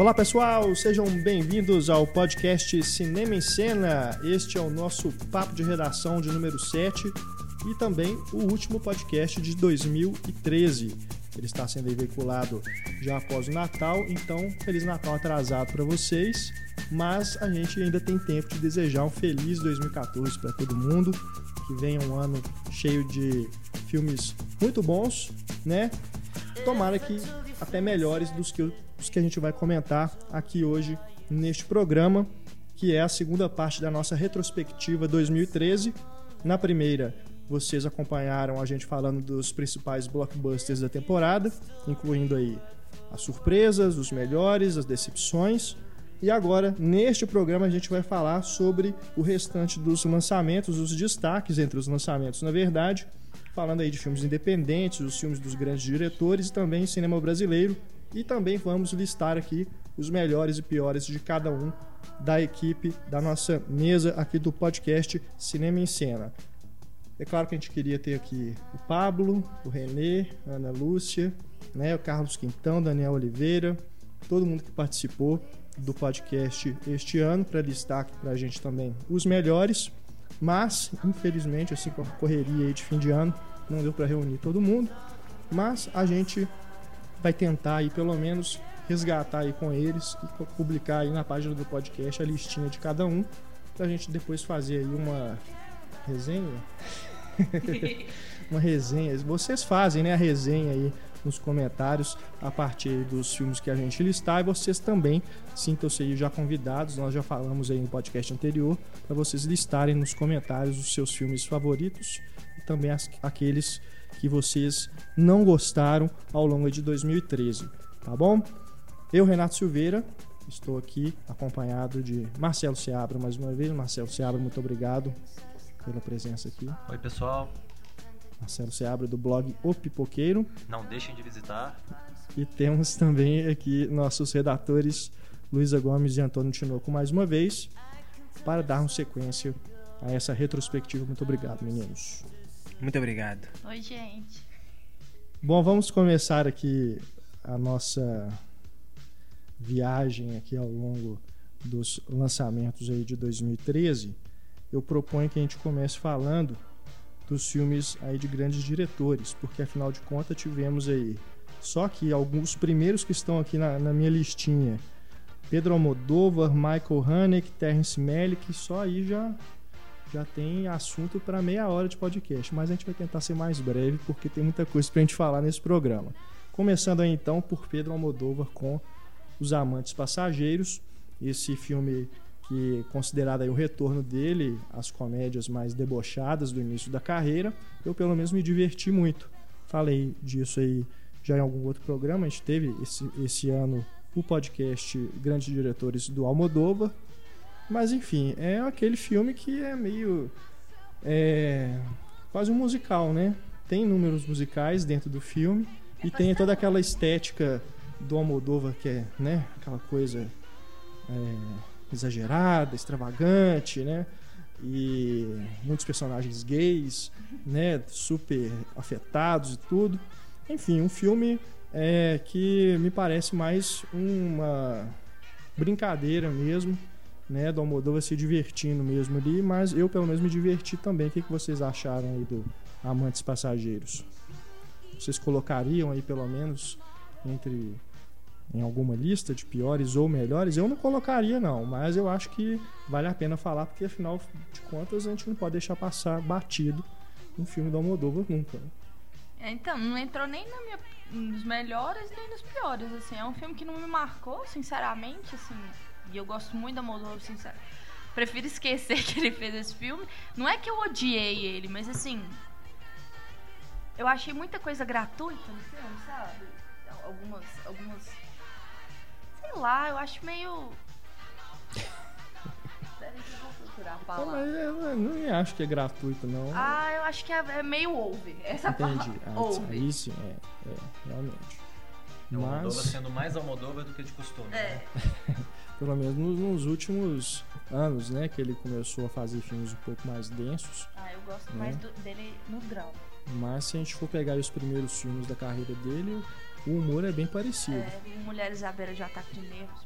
Olá pessoal, sejam bem-vindos ao podcast Cinema em Cena. Este é o nosso papo de redação de número 7 e também o último podcast de 2013. Ele está sendo veiculado já após o Natal, então Feliz Natal atrasado para vocês, mas a gente ainda tem tempo de desejar um feliz 2014 para todo mundo, que venha um ano cheio de filmes muito bons, né? Tomara que até melhores dos que, dos que a gente vai comentar aqui hoje neste programa, que é a segunda parte da nossa retrospectiva 2013. Na primeira, vocês acompanharam a gente falando dos principais blockbusters da temporada, incluindo aí as surpresas, os melhores, as decepções. E agora, neste programa, a gente vai falar sobre o restante dos lançamentos, os destaques entre os lançamentos, na verdade, falando aí de filmes independentes, os filmes dos grandes diretores e também cinema brasileiro. E também vamos listar aqui os melhores e piores de cada um da equipe da nossa mesa aqui do podcast Cinema em Cena. É claro que a gente queria ter aqui o Pablo, o Renê, a Ana Lúcia, né, o Carlos Quintão, Daniel Oliveira, todo mundo que participou do podcast este ano para listar aqui para a gente também os melhores. Mas, infelizmente, assim com a correria de fim de ano, não deu para reunir todo mundo. Mas a gente vai tentar aí pelo menos resgatar aí com eles e publicar aí na página do podcast a listinha de cada um para a gente depois fazer aí uma resenha. uma resenha. Vocês fazem, né, a resenha aí nos comentários a partir dos filmes que a gente listar e vocês também sintam-se aí já convidados, nós já falamos aí no podcast anterior, para vocês listarem nos comentários os seus filmes favoritos e também as, aqueles que vocês não gostaram ao longo de 2013, tá bom? Eu, Renato Silveira, estou aqui acompanhado de Marcelo Seabra mais uma vez. Marcelo Seabra, muito obrigado pela presença aqui. Oi, pessoal. Marcelo Seabra do blog O Pipoqueiro. Não deixem de visitar. E temos também aqui nossos redatores Luísa Gomes e Antônio Tinoco mais uma vez para darmos sequência a essa retrospectiva. Muito obrigado, meninos. Muito obrigado. Oi, gente. Bom, vamos começar aqui a nossa viagem aqui ao longo dos lançamentos aí de 2013. Eu proponho que a gente comece falando dos filmes aí de grandes diretores, porque afinal de contas tivemos aí só que alguns primeiros que estão aqui na, na minha listinha. Pedro Almodóvar, Michael Haneke, Terrence Malick, só aí já já tem assunto para meia hora de podcast, mas a gente vai tentar ser mais breve porque tem muita coisa para a gente falar nesse programa. Começando aí então por Pedro Almodóvar com Os Amantes Passageiros, esse filme que considerado aí o retorno dele às comédias mais debochadas do início da carreira, eu pelo menos me diverti muito. Falei disso aí já em algum outro programa, a gente teve esse, esse ano o podcast Grandes Diretores do Almodóvar, mas enfim, é aquele filme que é meio é, quase um musical, né? Tem números musicais dentro do filme e tem toda aquela estética do Almodóvar que é, né, aquela coisa é, exagerada, extravagante, né? E muitos personagens gays, né? Super afetados e tudo. Enfim, um filme é, que me parece mais uma brincadeira mesmo, né? Do Almodóvar se divertindo mesmo ali, mas eu pelo menos me diverti também. O que, que vocês acharam aí do Amantes Passageiros? Vocês colocariam aí pelo menos entre em alguma lista de piores ou melhores, eu não colocaria não, mas eu acho que vale a pena falar porque afinal de contas a gente não pode deixar passar batido um filme do Almodóvar nunca. Né? É, então, não entrou nem minha, nos melhores nem nos piores, assim, é um filme que não me marcou, sinceramente, assim, e eu gosto muito do Almodóvar, sinceramente. Prefiro esquecer que ele fez esse filme. Não é que eu odiei ele, mas assim, eu achei muita coisa gratuita no filme, sabe? Algumas, algumas sei lá, eu acho meio. Eu não acho que é gratuito, não. Ah, eu acho que é, é meio over. Essa Entendi. Ah, sim, é, é realmente. É Mas... sendo mais Almodóvar do que de costume. É. Né? Pelo menos nos, últimos anos, né? Que ele começou a fazer filmes um pouco mais densos. Ah, eu gosto né? mais do, dele no grau. Mas se a gente for pegar os primeiros filmes da carreira dele, o humor é bem parecido. É, Mulheres à beira de ataque de nervos,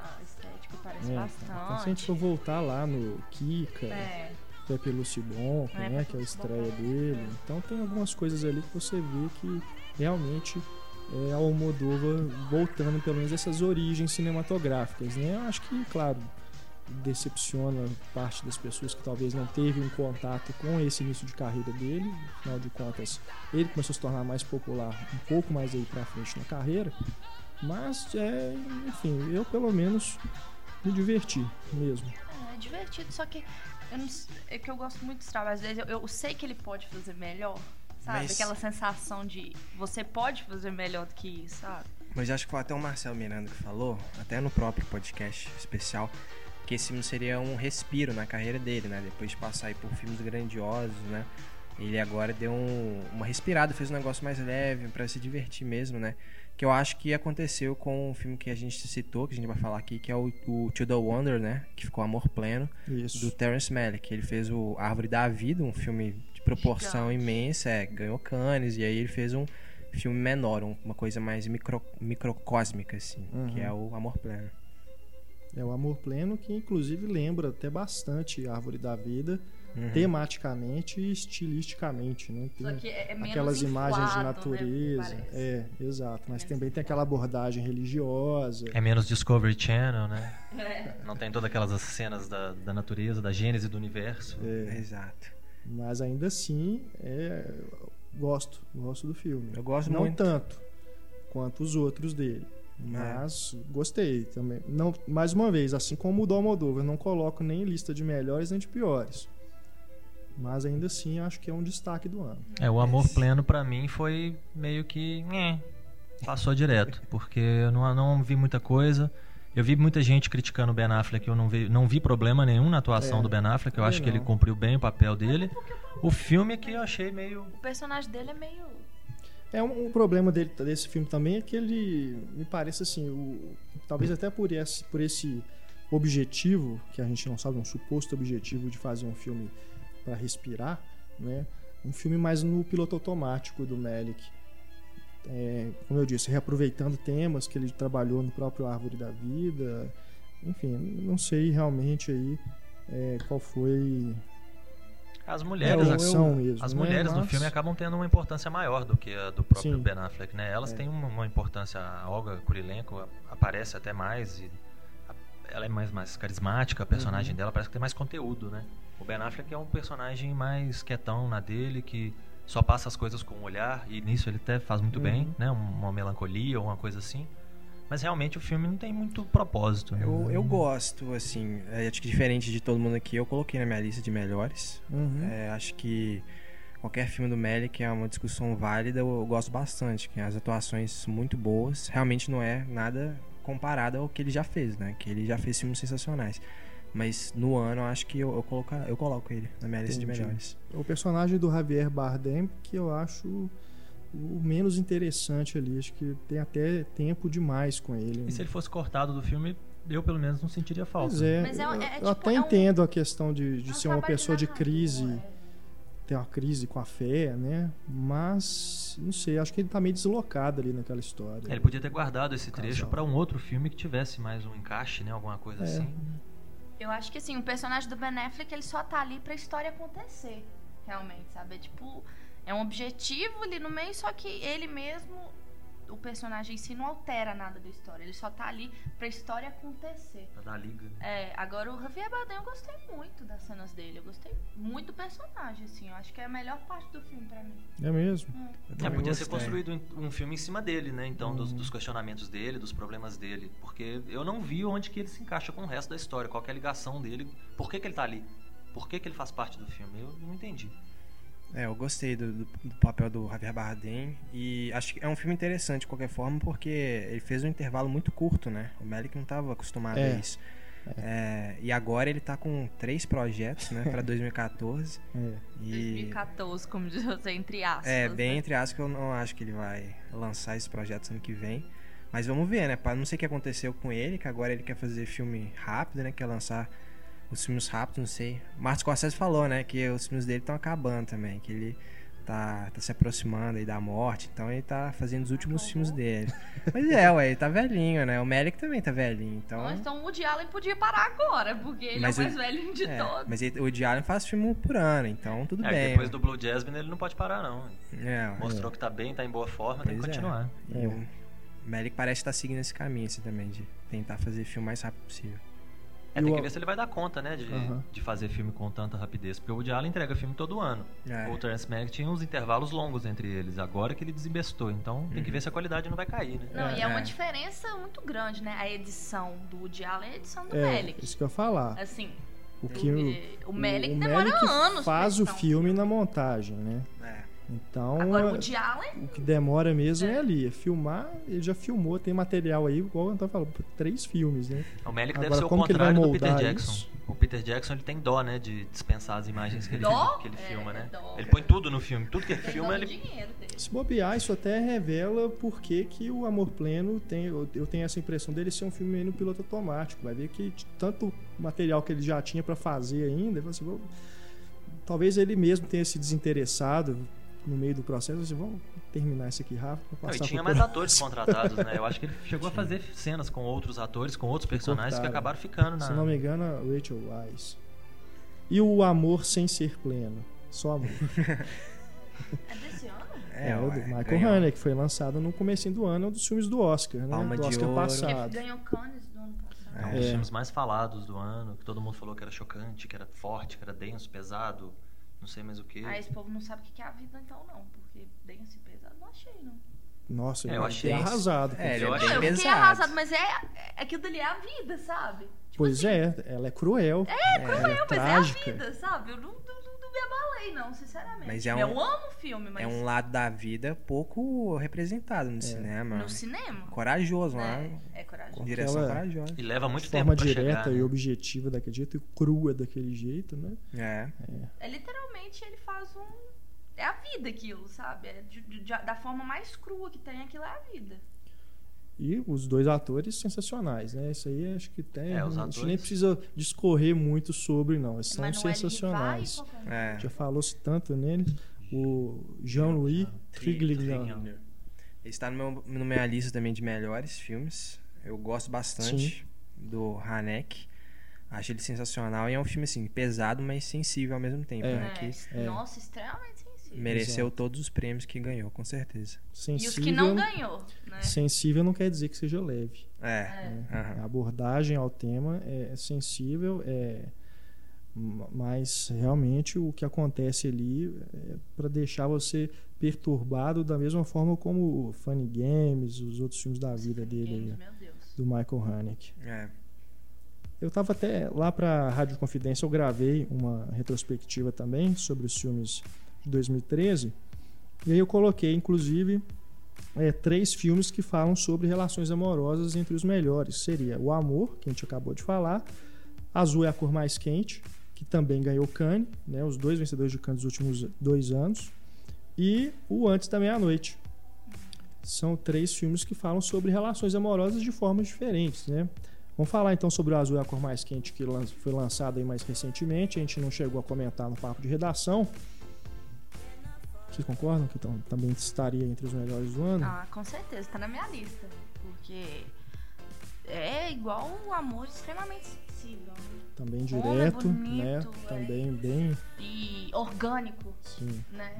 a estética parece É, bastante. Então, se a gente for voltar lá no Kika, É, Pepe Lucibon, É, né, que é a estreia é. dele. Então tem algumas coisas ali que você vê que realmente é a Almodóvar voltando pelo menos essas origens cinematográficas, né? Eu acho que, claro, decepciona parte das pessoas que talvez não teve um contato com esse início de carreira dele. Afinal de contas, ele começou a se tornar mais popular um pouco mais aí pra frente na carreira. Mas, é, enfim, eu pelo menos me diverti mesmo. é divertido, só que eu não é que eu gosto muito dos trabalhos dele. Eu, eu sei que ele pode fazer melhor, sabe? Mas- Aquela sensação de você pode fazer melhor do que isso, sabe? Mas acho que foi até o Marcelo Miranda que falou, até no próprio podcast especial, que esse filme seria um respiro na carreira dele, né? Depois de passar aí por filmes grandiosos, né? Ele agora deu um- uma respirada, fez um negócio mais leve pra se divertir mesmo, né? Que eu acho que aconteceu com o filme que a gente citou, que a gente vai falar aqui, que é o, o To The Wonder, né? Que ficou Amor Pleno, Isso. do Terrence Malick. Ele fez o Árvore da Vida, um filme proporção Gigante. imensa, é, ganhou Cannes, e aí ele fez um filme menor, um- uma coisa mais micro, microcósmica, assim, que Uhum. é o Amor Pleno. É o Amor Pleno, que inclusive lembra até bastante Árvore da Vida, Uhum. tematicamente e estilisticamente, né? Tem Só que é, é menos aquelas imagens de inflado, né, natureza. parece. é, exato. Mas Menos também tem aquela abordagem religiosa. É menos Discovery Channel, né? É. Não tem todas aquelas cenas da, da natureza, da gênese do universo. é, Exato. Mas ainda assim, é, eu gosto, gosto do filme. Eu gosto Não muito. tanto quanto os outros dele. Mas gostei também. Não, mais uma vez, assim como o do Almodóvar, eu não coloco nem em lista de melhores nem de piores. Mas ainda assim, acho que é um destaque do ano. É, o Amor Pleno pra mim foi meio que. nhé, passou direto, porque eu não, não vi muita coisa. Eu vi muita gente criticando o Ben Affleck, eu não vi, não vi problema nenhum na atuação É, do Ben Affleck, eu acho que ele cumpriu bem o papel dele. O filme que eu achei meio. O personagem dele é meio. É um, um problema dele, desse filme também é que ele me parece assim, o, talvez até por esse, por esse objetivo que a gente não sabe, um suposto objetivo de fazer um filme para respirar, né? Um filme mais no piloto automático do Melick. É, como eu disse, reaproveitando temas que ele trabalhou no próprio Árvore da Vida. Enfim, não sei realmente aí é, qual foi As mulheres, É, mesmo. as né? mulheres no Mas- filme acabam tendo uma importância maior do que a do próprio Sim. Ben Affleck, né? Elas É. têm uma, uma importância, a Olga Kurilenko aparece até mais e a- ela é mais, mais carismática, a personagem Uhum. dela parece que tem mais conteúdo, né? O Ben Affleck é um personagem mais quietão na dele, que só passa as coisas com o olhar e nisso ele até faz muito Uhum. bem, né? Uma melancolia ou uma coisa assim. Mas realmente o filme não tem muito propósito. né? Eu, eu gosto, assim, é, acho que diferente de todo mundo aqui, eu coloquei na minha lista de melhores. Uhum. É, acho que qualquer filme do Melick é uma discussão válida, eu, eu gosto bastante. Que as atuações muito boas, realmente não é nada comparado ao que ele já fez, né? Que ele já fez filmes sensacionais. Mas no ano eu acho que eu, eu, coloco, eu coloco ele na minha lista de melhores. o personagem do Javier Bardem que eu acho o menos interessante ali acho que tem até tempo demais com ele E se ele fosse cortado do filme, eu pelo menos não sentiria falta. Pois é, Mas é eu, é eu tipo- até é um- entendo a questão de, de É ser uma pessoa de crise é. ter uma crise com a fé né mas não sei acho que ele tá meio deslocado ali naquela história Ele podia ter guardado esse trecho pra um outro filme que tivesse mais um encaixe, né? Alguma coisa É. assim. Eu acho que assim, o personagem do Ben Affleck, ele só tá ali pra história acontecer. Realmente, sabe? É tipo, é um objetivo ali no meio, só que ele mesmo, o personagem em si, não altera nada da história. Ele só tá ali pra história acontecer. Pra dar liga. É, agora o Javier Bardem, eu gostei muito das cenas dele. Eu gostei muito do personagem, assim. Eu acho que é a melhor parte do filme pra mim. é mesmo Eu É, também podia ser gostei. construído um filme em cima dele, né? Então, dos, Uhum. dos questionamentos dele, dos problemas dele. Porque eu não vi onde que ele se encaixa com o resto da história, qual que é a ligação dele, por que, que ele tá ali? Por que, que ele faz parte do filme? Eu não entendi. É, eu gostei do, do- do papel do Javier Bardem e acho que é um filme interessante de qualquer forma porque ele fez um intervalo muito curto, né? O Melick não estava acostumado É. a isso. É, e agora ele tá com três projetos, né, para 2014 é. e 2014, como diz você, entre aspas. é bem né? entre aspas que eu não acho que ele vai lançar esses projetos ano que vem. Mas vamos ver, né? Não sei o que aconteceu com ele, que agora ele quer fazer filme rápido, né? Quer lançar os filmes rápidos, não sei. Martin Scorsese falou, né? Que os filmes dele estão acabando também, que ele tá, tá se aproximando aí da morte, então ele tá fazendo os últimos filmes dele. Mas é, ué, ele tá velhinho, né? O Melick também tá velhinho, então... Então, então o Woody Allen podia parar agora, porque ele Mas é o mais o- velhinho de É, todos. mas ele- o Woody Allen faz filme por ano, então tudo É, bem. depois do Blue Jasmine ele não pode parar, não. É, Mostrou que tá bem, tá em boa forma, tem que Pois é. continuar. E o Melick parece estar seguindo esse caminho assim também, de tentar fazer filme o mais rápido possível. É, tem que ver se ele vai dar conta, né, de, de fazer filme com tanta rapidez. Porque o Woody Allen entrega filme todo ano. É. O Terence Malick tinha uns intervalos longos entre eles. Agora que ele desembestou. Então tem que Uhum. ver se a qualidade não vai cair, né? Não, e é uma É. diferença muito grande, né? A edição do Woody Allen e a edição do É, Melick. isso que eu ia falar. Assim, O que o, o, o demora Melick anos faz o filme na montagem, né? É. Então, Agora, o é- Woody Allen, o que demora mesmo é. É. ali. É filmar, ele já filmou, tem material aí, igual o Antônio falou, por três filmes, né? O Malick deve Agora, ser o ele contrário do Peter Jackson. isso? O Peter Jackson ele tem dó, né, de dispensar as imagens que ele, que ele É, filma, né? dó. Ele põe tudo no filme. Tudo que ele tem filma, ele. Se bobear, isso até revela por que, que o Amor Pleno tem. Eu tenho essa impressão dele ser um filme meio no piloto automático. Vai ver que de tanto material que ele já tinha pra fazer ainda, ele assim, "Vou- talvez ele mesmo tenha se desinteressado no meio do processo. Assim, vamos terminar isso aqui rápido. pra Não, e passar tinha mais próximo." atores contratados, né? Eu acho que ele chegou a fazer cenas com outros atores, com outros personagens que acabaram ficando na. Se não me engano, Rachel Weisz. E o Amor Sem Ser Pleno. Só amor. É desse ano? É, o do Michael ganhou. Haneke, que foi lançado no comecinho do ano, é um dos filmes do Oscar, né? Palma do de Oscar Ouro. passado. Porque ganhou Cannes do ano passado. É um É. dos filmes mais falados do ano, que todo mundo falou que era chocante, que era forte, que era denso, pesado, não sei mais o que. Ah, esse povo não sabe o que é a vida, então, não. Porque bem assim pesado, não achei, não. Nossa, É, eu eu achei achei arrasado. É, é filme. bem não, eu fiquei pesado. arrasado, mas é, é aquilo dali é a vida, sabe? Tipo Pois assim, é, ela é cruel. É, cruel, é mas trágica. é a vida, sabe? Eu não me abalei, não, sinceramente. Mas é eu um- amo o filme, mas É um lado da vida pouco representado no cinema. no cinema. Corajoso, lá. né? É corajoso. Com Direção aquela corajosa. E leva muito de tempo forma pra direta chegar. e né? objetiva daquele jeito e crua daquele jeito, né? É. É literalmente ele faz um. É a vida aquilo, sabe? É de- de- de- da forma mais crua que tem, aquilo é a vida. E os dois atores sensacionais, né? Isso aí acho que tem. É, os a gente atores- nem precisa discorrer muito sobre, não. Eles são não é sensacionais. Que É. Já falou-se tanto neles. O Jean-Louis Trigliano. Ele está no meu, na minha lista também de melhores filmes. Eu gosto bastante do Haneke. Acho ele sensacional. E é um filme, assim, pesado, mas sensível ao mesmo tempo, É. né? é. Que É. Nossa, extremamente sensível. Mereceu Exato. todos os prêmios que ganhou, com certeza. E Sensível, os que não ganhou, né? sensível não quer dizer que seja leve. É. aham. A abordagem ao tema é sensível, é mas realmente o que acontece ali é para deixar você perturbado da mesma forma como o Funny Games, os outros filmes da vida dele, Games, aí, meu Deus. do Michael Haneke. É. Eu estava até lá para a Rádio Confidência, eu gravei uma retrospectiva também sobre os filmes de 2013. E aí eu coloquei, inclusive, é, três filmes que falam sobre relações amorosas entre os melhores. Seria O Amor, que a gente acabou de falar, Azul é a cor mais quente, que também ganhou Cannes, né, os dois vencedores de Cannes dos últimos dois anos, e O Antes da Meia-Noite. São três filmes que falam sobre relações amorosas de formas diferentes, né? Vamos falar então sobre o Azul é a cor mais quente que foi lançado aí mais recentemente. A gente não chegou a comentar no papo de redação. Vocês concordam que então, também estaria entre os melhores do ano? Ah, com certeza, tá na minha lista. Porque é igual o amor extremamente sensível. né? Também Como é direto, bonito, né? é. Também bem, E orgânico, sim. né?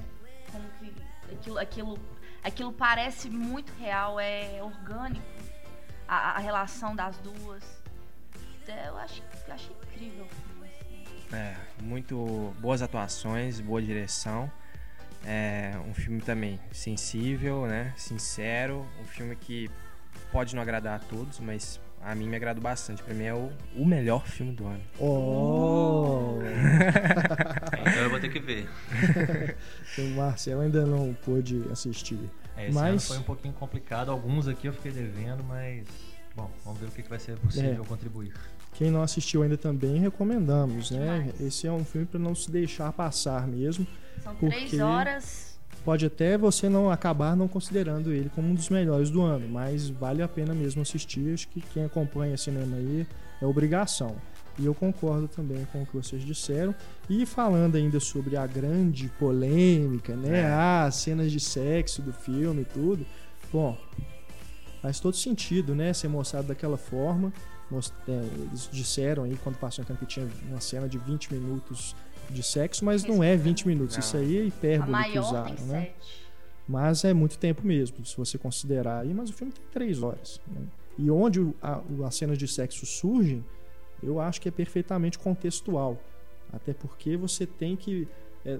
Como que aquilo, aquilo, aquilo parece muito real, é orgânico. A, a relação das duas. É, Eu acho, eu achei incrível o filme. assim. É, muito boas atuações, boa direção. É um filme também sensível, né? Sincero. Um filme que pode não agradar a todos, mas a mim me agradou bastante. Pra mim é o, o melhor filme do ano. Oh! Então eu vou ter que ver. o Marcelo ainda não pôde assistir. É, esse Mas- ano foi um pouquinho complicado. Alguns aqui eu fiquei devendo, mas. Bom, vamos ver o que, que vai ser possível É. contribuir. Quem não assistiu ainda também recomendamos, né? Demais. Esse é um filme para não se deixar passar mesmo. São Porque- três horas. Pode até você não acabar não considerando ele como um dos melhores do ano, mas vale a pena mesmo assistir. Acho que quem acompanha cinema aí é obrigação. E eu concordo também com o que vocês disseram. E falando ainda sobre a grande polêmica, né? É. Ah, cenas de sexo do filme e tudo. Bom, faz todo sentido, né? Ser mostrado daquela forma. É, eles disseram aí quando passou então que tinha uma cena de 20 minutos de sexo, mas não é 20 minutos. Não. Isso aí é hipérbole que usaram, né? Mas é muito tempo mesmo, se você considerar aí. Mas o filme tem três horas. né? E onde a, as cenas de sexo surgem, eu acho que é perfeitamente contextual. Até porque você tem que. é,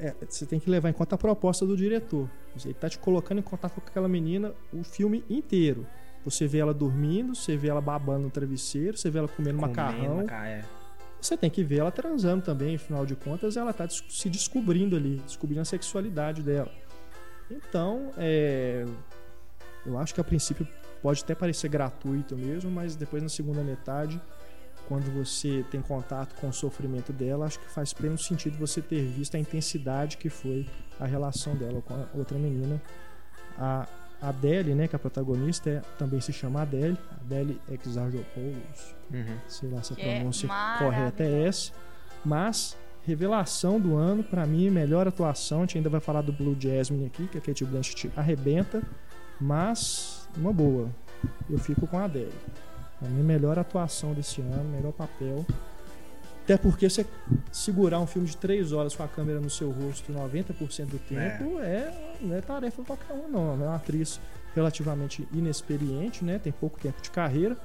é, você tem que levar em conta a proposta do diretor. Ele está te colocando em contato com aquela menina o filme inteiro. Você vê ela dormindo, você vê ela babando no travesseiro, você vê ela comendo Comendo macarrão. maca- é. Você tem que ver ela transando também, afinal de contas, ela está se descobrindo ali, descobrindo a sexualidade dela. Então, é, eu acho que a princípio pode até parecer gratuito mesmo, mas depois na segunda metade, quando você tem contato com o sofrimento dela, acho que faz pleno sentido você ter visto a intensidade que foi a relação dela com a outra menina. A Adele, né, que é a protagonista, é- também se chama Adele, Adele Exarchopoulos Uhum. sei lá se a Que é pronúncia correta é essa. Mas, revelação do ano, pra mim, melhor atuação. A gente ainda vai falar do Blue Jasmine aqui, que a Kate Blanchett arrebenta. Mas, uma boa. Eu fico com a Adele. Pra mim, melhor atuação desse ano, melhor papel. Até porque você segurar um filme de 3 horas com a câmera no seu rosto 90% do tempo é. não é tarefa pra qualquer um, não. É uma atriz relativamente inexperiente, né? Tem pouco tempo de carreira.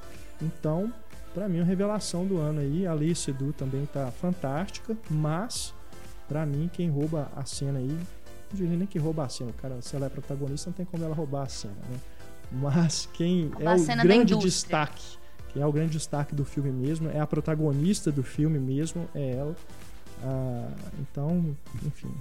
Então, Pra mim, a revelação do ano aí. A Lei Sedu também tá fantástica, mas pra mim, quem rouba a cena aí, não diria nem que rouba a cena. O cara, se ela é protagonista, não tem como ela roubar a cena, né? Mas quem Roubar é a o grande destaque, quem é o grande destaque do filme mesmo, é a protagonista do filme mesmo, é ela. Ah, então, enfim.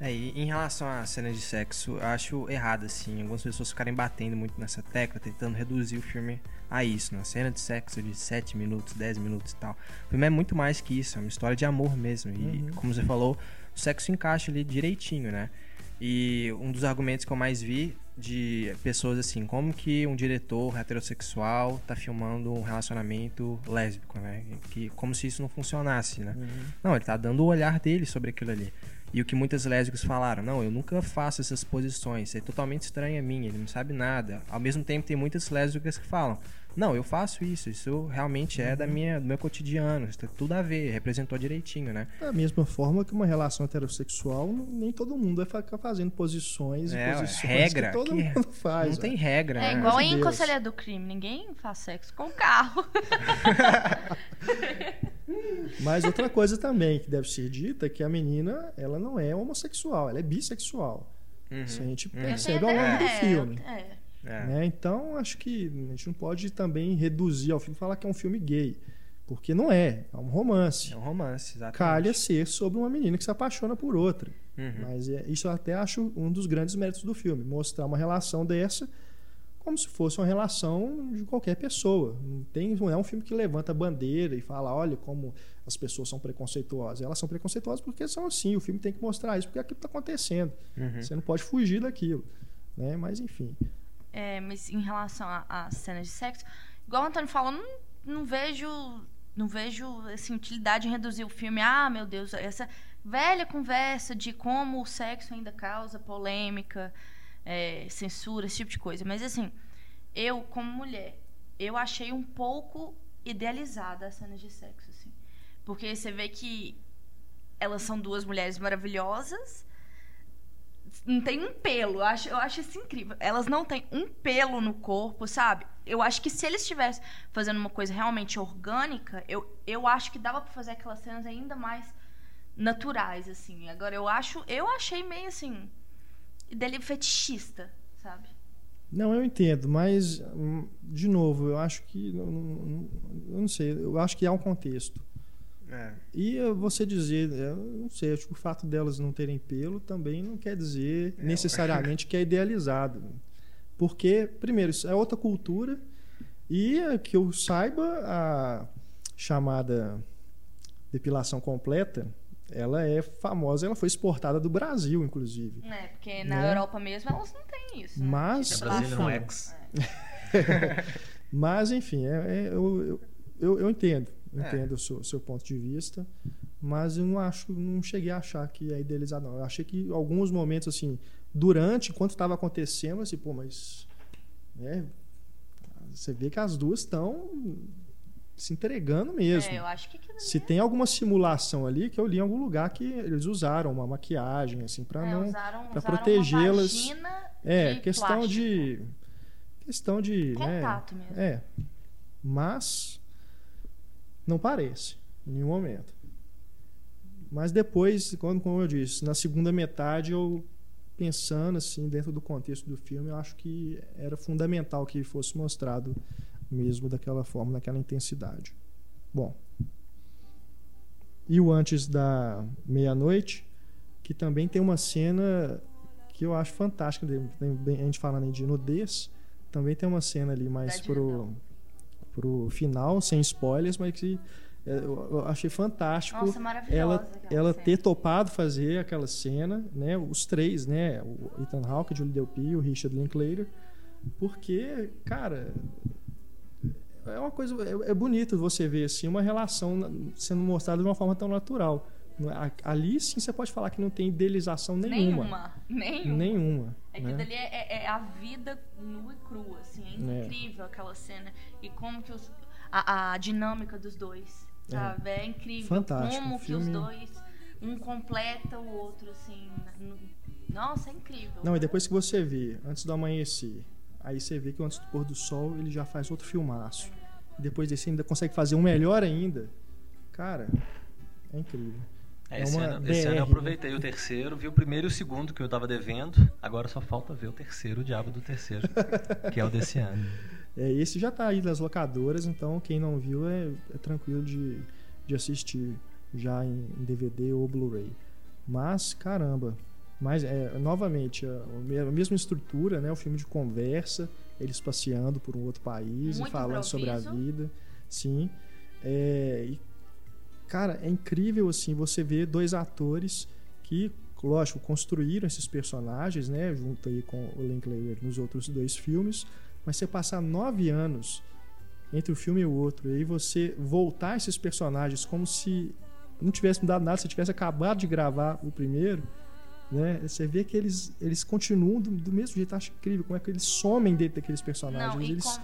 É, e em relação à cena de sexo, eu acho errado, assim, algumas pessoas ficarem batendo muito nessa tecla, tentando reduzir o filme a isso, né? Cena de sexo de 7 minutos, 10 minutos e tal. O filme é muito mais que isso, é uma história de amor mesmo. E, Uhum. como você falou, o sexo encaixa ali direitinho, né? E um dos argumentos que eu mais vi de pessoas assim, como que um diretor heterossexual tá filmando um relacionamento lésbico, né? Que, como se isso não funcionasse, né? Não, ele tá dando o olhar dele sobre aquilo ali. E o que muitas lésbicas falaram, não, eu nunca faço essas posições, é totalmente estranho a mim, ele não sabe nada. Ao mesmo tempo, tem muitas lésbicas que falam, não, eu faço isso, isso realmente é da minha, do meu cotidiano, isso tem tudo a ver, representou direitinho, né? Da mesma forma que uma relação heterossexual, nem todo mundo vai ficar fazendo posições É, e posições regra que todo que mundo faz. não ó. tem regra, É né? igual em. Conselheiro do Crime. Ninguém faz sexo com o carro. Mas outra coisa também que deve ser dita é que a menina, ela não é homossexual, ela é bissexual. Uhum. Isso a gente Uhum. percebe ao longo do É, filme. é. É. né? Então, acho que a gente não pode também reduzir ao filme falar que é um filme gay. Porque não é, é um romance. É um romance, exatamente. Calha ser sobre uma menina que se apaixona por outra. Uhum. Mas é, isso eu até acho um dos grandes méritos do filme. Mostrar uma relação dessa como se fosse uma relação de qualquer pessoa. Não, tem, não é um filme que levanta a bandeira e fala, olha como as pessoas são preconceituosas. Elas são preconceituosas porque são assim. O filme tem que mostrar isso porque aquilo está acontecendo. Uhum. Você não pode fugir daquilo. Né? Mas enfim. É, mas em relação às cenas de sexo, igual o Antônio falou, não, não vejo não vejo assim, utilidade em reduzir o filme. Ah, meu Deus, essa velha conversa de como o sexo ainda causa polêmica, é, censura, esse tipo de coisa. Mas assim, eu, como mulher, eu achei um pouco idealizada as cenas de sexo, assim. Porque você vê que elas são duas mulheres maravilhosas não tem um pelo. Eu acho, eu acho isso incrível. Elas não têm um pelo no corpo, sabe? Eu acho que se eles estivessem fazendo uma coisa realmente orgânica, eu, eu acho que dava pra fazer aquelas cenas ainda mais naturais, assim. Agora, eu acho. Eu achei meio assim. dele fetichista, sabe? Não, eu entendo, mas, hum, de novo, eu acho que. Eu não sei, eu acho que há um contexto. É. E você dizer, eu não sei, acho que o fato delas não terem pelo também não quer dizer É, necessariamente que é idealizado. Porque, primeiro, isso é outra cultura e eh, que eu saiba, a chamada depilação completa, ela é famosa, ela foi exportada do Brasil, inclusive. É, porque na Né? Europa mesmo elas não têm isso. né? Mas- Tipo, É. Mas, enfim, é- é- eu, eu, eu, eu entendo. É. entendo o seu, seu ponto de vista, mas eu não acho, não cheguei a achar que é idealizado, não. Eu achei que em alguns momentos, assim, durante, enquanto estava acontecendo, assim, pô, mas. Né, você vê que as duas estão se entregando mesmo. É, eu acho que Se tem alguma simulação ali, que eu li em algum lugar que eles usaram uma maquiagem, assim, para é, não. usaram protegê-las. É, de questão plástico. de. Questão de. né, Contato mesmo. é. Mas não parece, em nenhum momento. Mas depois, quando, como eu disse, na segunda metade eu pensando assim dentro do contexto do filme, eu acho que era fundamental que fosse mostrado mesmo daquela forma, naquela intensidade. Bom. E o antes da meia-noite, que também tem uma cena que eu acho fantástica, a gente falando de nudez, também tem uma cena ali mais pro. Pro final, sem spoilers, mas que é, eu achei fantástico Nossa, ela, ela cena. ter topado fazer aquela cena, né? Os três, né? O Ethan Hawke, Julie Delpy o Richard Linklater, porque, cara, é uma coisa, é, é bonito você ver assim uma relação sendo mostrada de uma forma tão natural. A- Ali sim você pode falar que não tem idealização nenhuma, Nenhuma. Nenhuma. nenhuma. É que né? dali é, é- é a vida nua e crua, assim. É É. incrível aquela cena. E como que os, a, a dinâmica dos dois, sabe? É, incrível. Fantástico, Como que os filme- dois, um completa o outro, assim. no- nossa, é incrível. Não, e depois que você vê, antes do amanhecer, aí você vê que antes do pôr do sol ele já faz outro filmaço. E depois desse ainda consegue fazer um melhor ainda. Cara, é incrível. É, É esse, uma ano, esse ano eu BR, aproveitei o terceiro, vi o primeiro e o segundo que eu tava devendo. Agora só falta ver o terceiro, o diabo do terceiro, que é o desse ano. É, esse já tá aí nas locadoras, então quem não viu é, é tranquilo de, de assistir já em, em DVD ou Blu-ray. Mas, caramba, mas é, novamente, a, a me- a mesma estrutura, né? O filme de conversa, eles passeando por um outro país Muito e falando sobre a vida. Sim. É, e, cara, é incrível assim você ver dois atores que, lógico, construíram esses personagens, né? Junto aí com o Linklater nos outros dois filmes. Mas você passar nove anos entre um filme e o outro, e aí você voltar esses personagens como se não tivesse mudado nada, se tivesse acabado de gravar o primeiro, né? Você vê que eles, eles continuam do, do mesmo jeito, acho incrível como é que eles somem dentro daqueles personagens. Não, eles,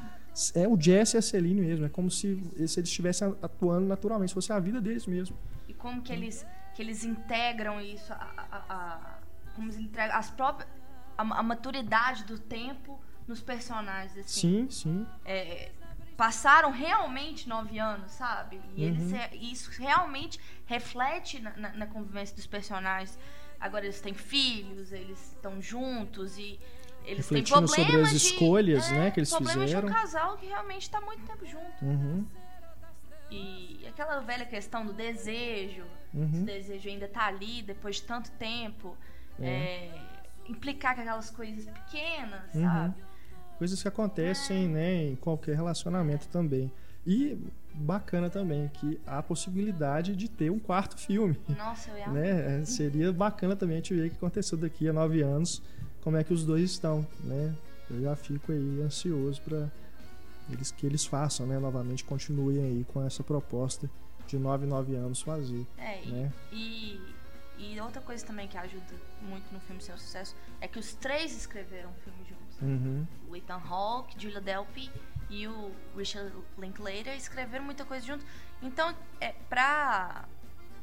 É o Jesse e a Celine mesmo, é como se, se eles estivessem atuando naturalmente, se fosse a vida deles mesmo. E como que eles, que eles integram isso, a, a- a- como eles entregam as próprias, a, a maturidade do tempo nos personagens, assim. Sim, sim. É, passaram realmente nove anos, sabe? E Uhum. eles, isso realmente reflete na, na- na convivência dos personagens. Agora eles têm filhos, eles estão juntos e eles têm problemas sobre as de- escolhas, é, né, que eles fizeram. de um casal que realmente está muito tempo junto. Uhum, E aquela velha questão do desejo, uhum. desejo ainda tá ali depois de tanto tempo. é, implicar com aquelas coisas pequenas, Uhum. sabe? Coisas que acontecem né, em qualquer relacionamento também. E bacana também que há a possibilidade de ter um quarto filme. Nossa, eu ia né? É, Seria bacana também a gente ver o que aconteceu daqui a nove anos, como é que os dois estão. Né? Eu já fico aí ansioso para eles, que eles façam né, novamente, continuem aí com essa proposta de nove, nove anos fazer. É, e, Né? e, e outra coisa também que ajuda muito no filme ser um sucesso é que os três escreveram o filme juntos. Uhum. O Ethan Hawke, Julia Delpy e o Richard Linklater escreveram muita coisa juntos. Então, é, pra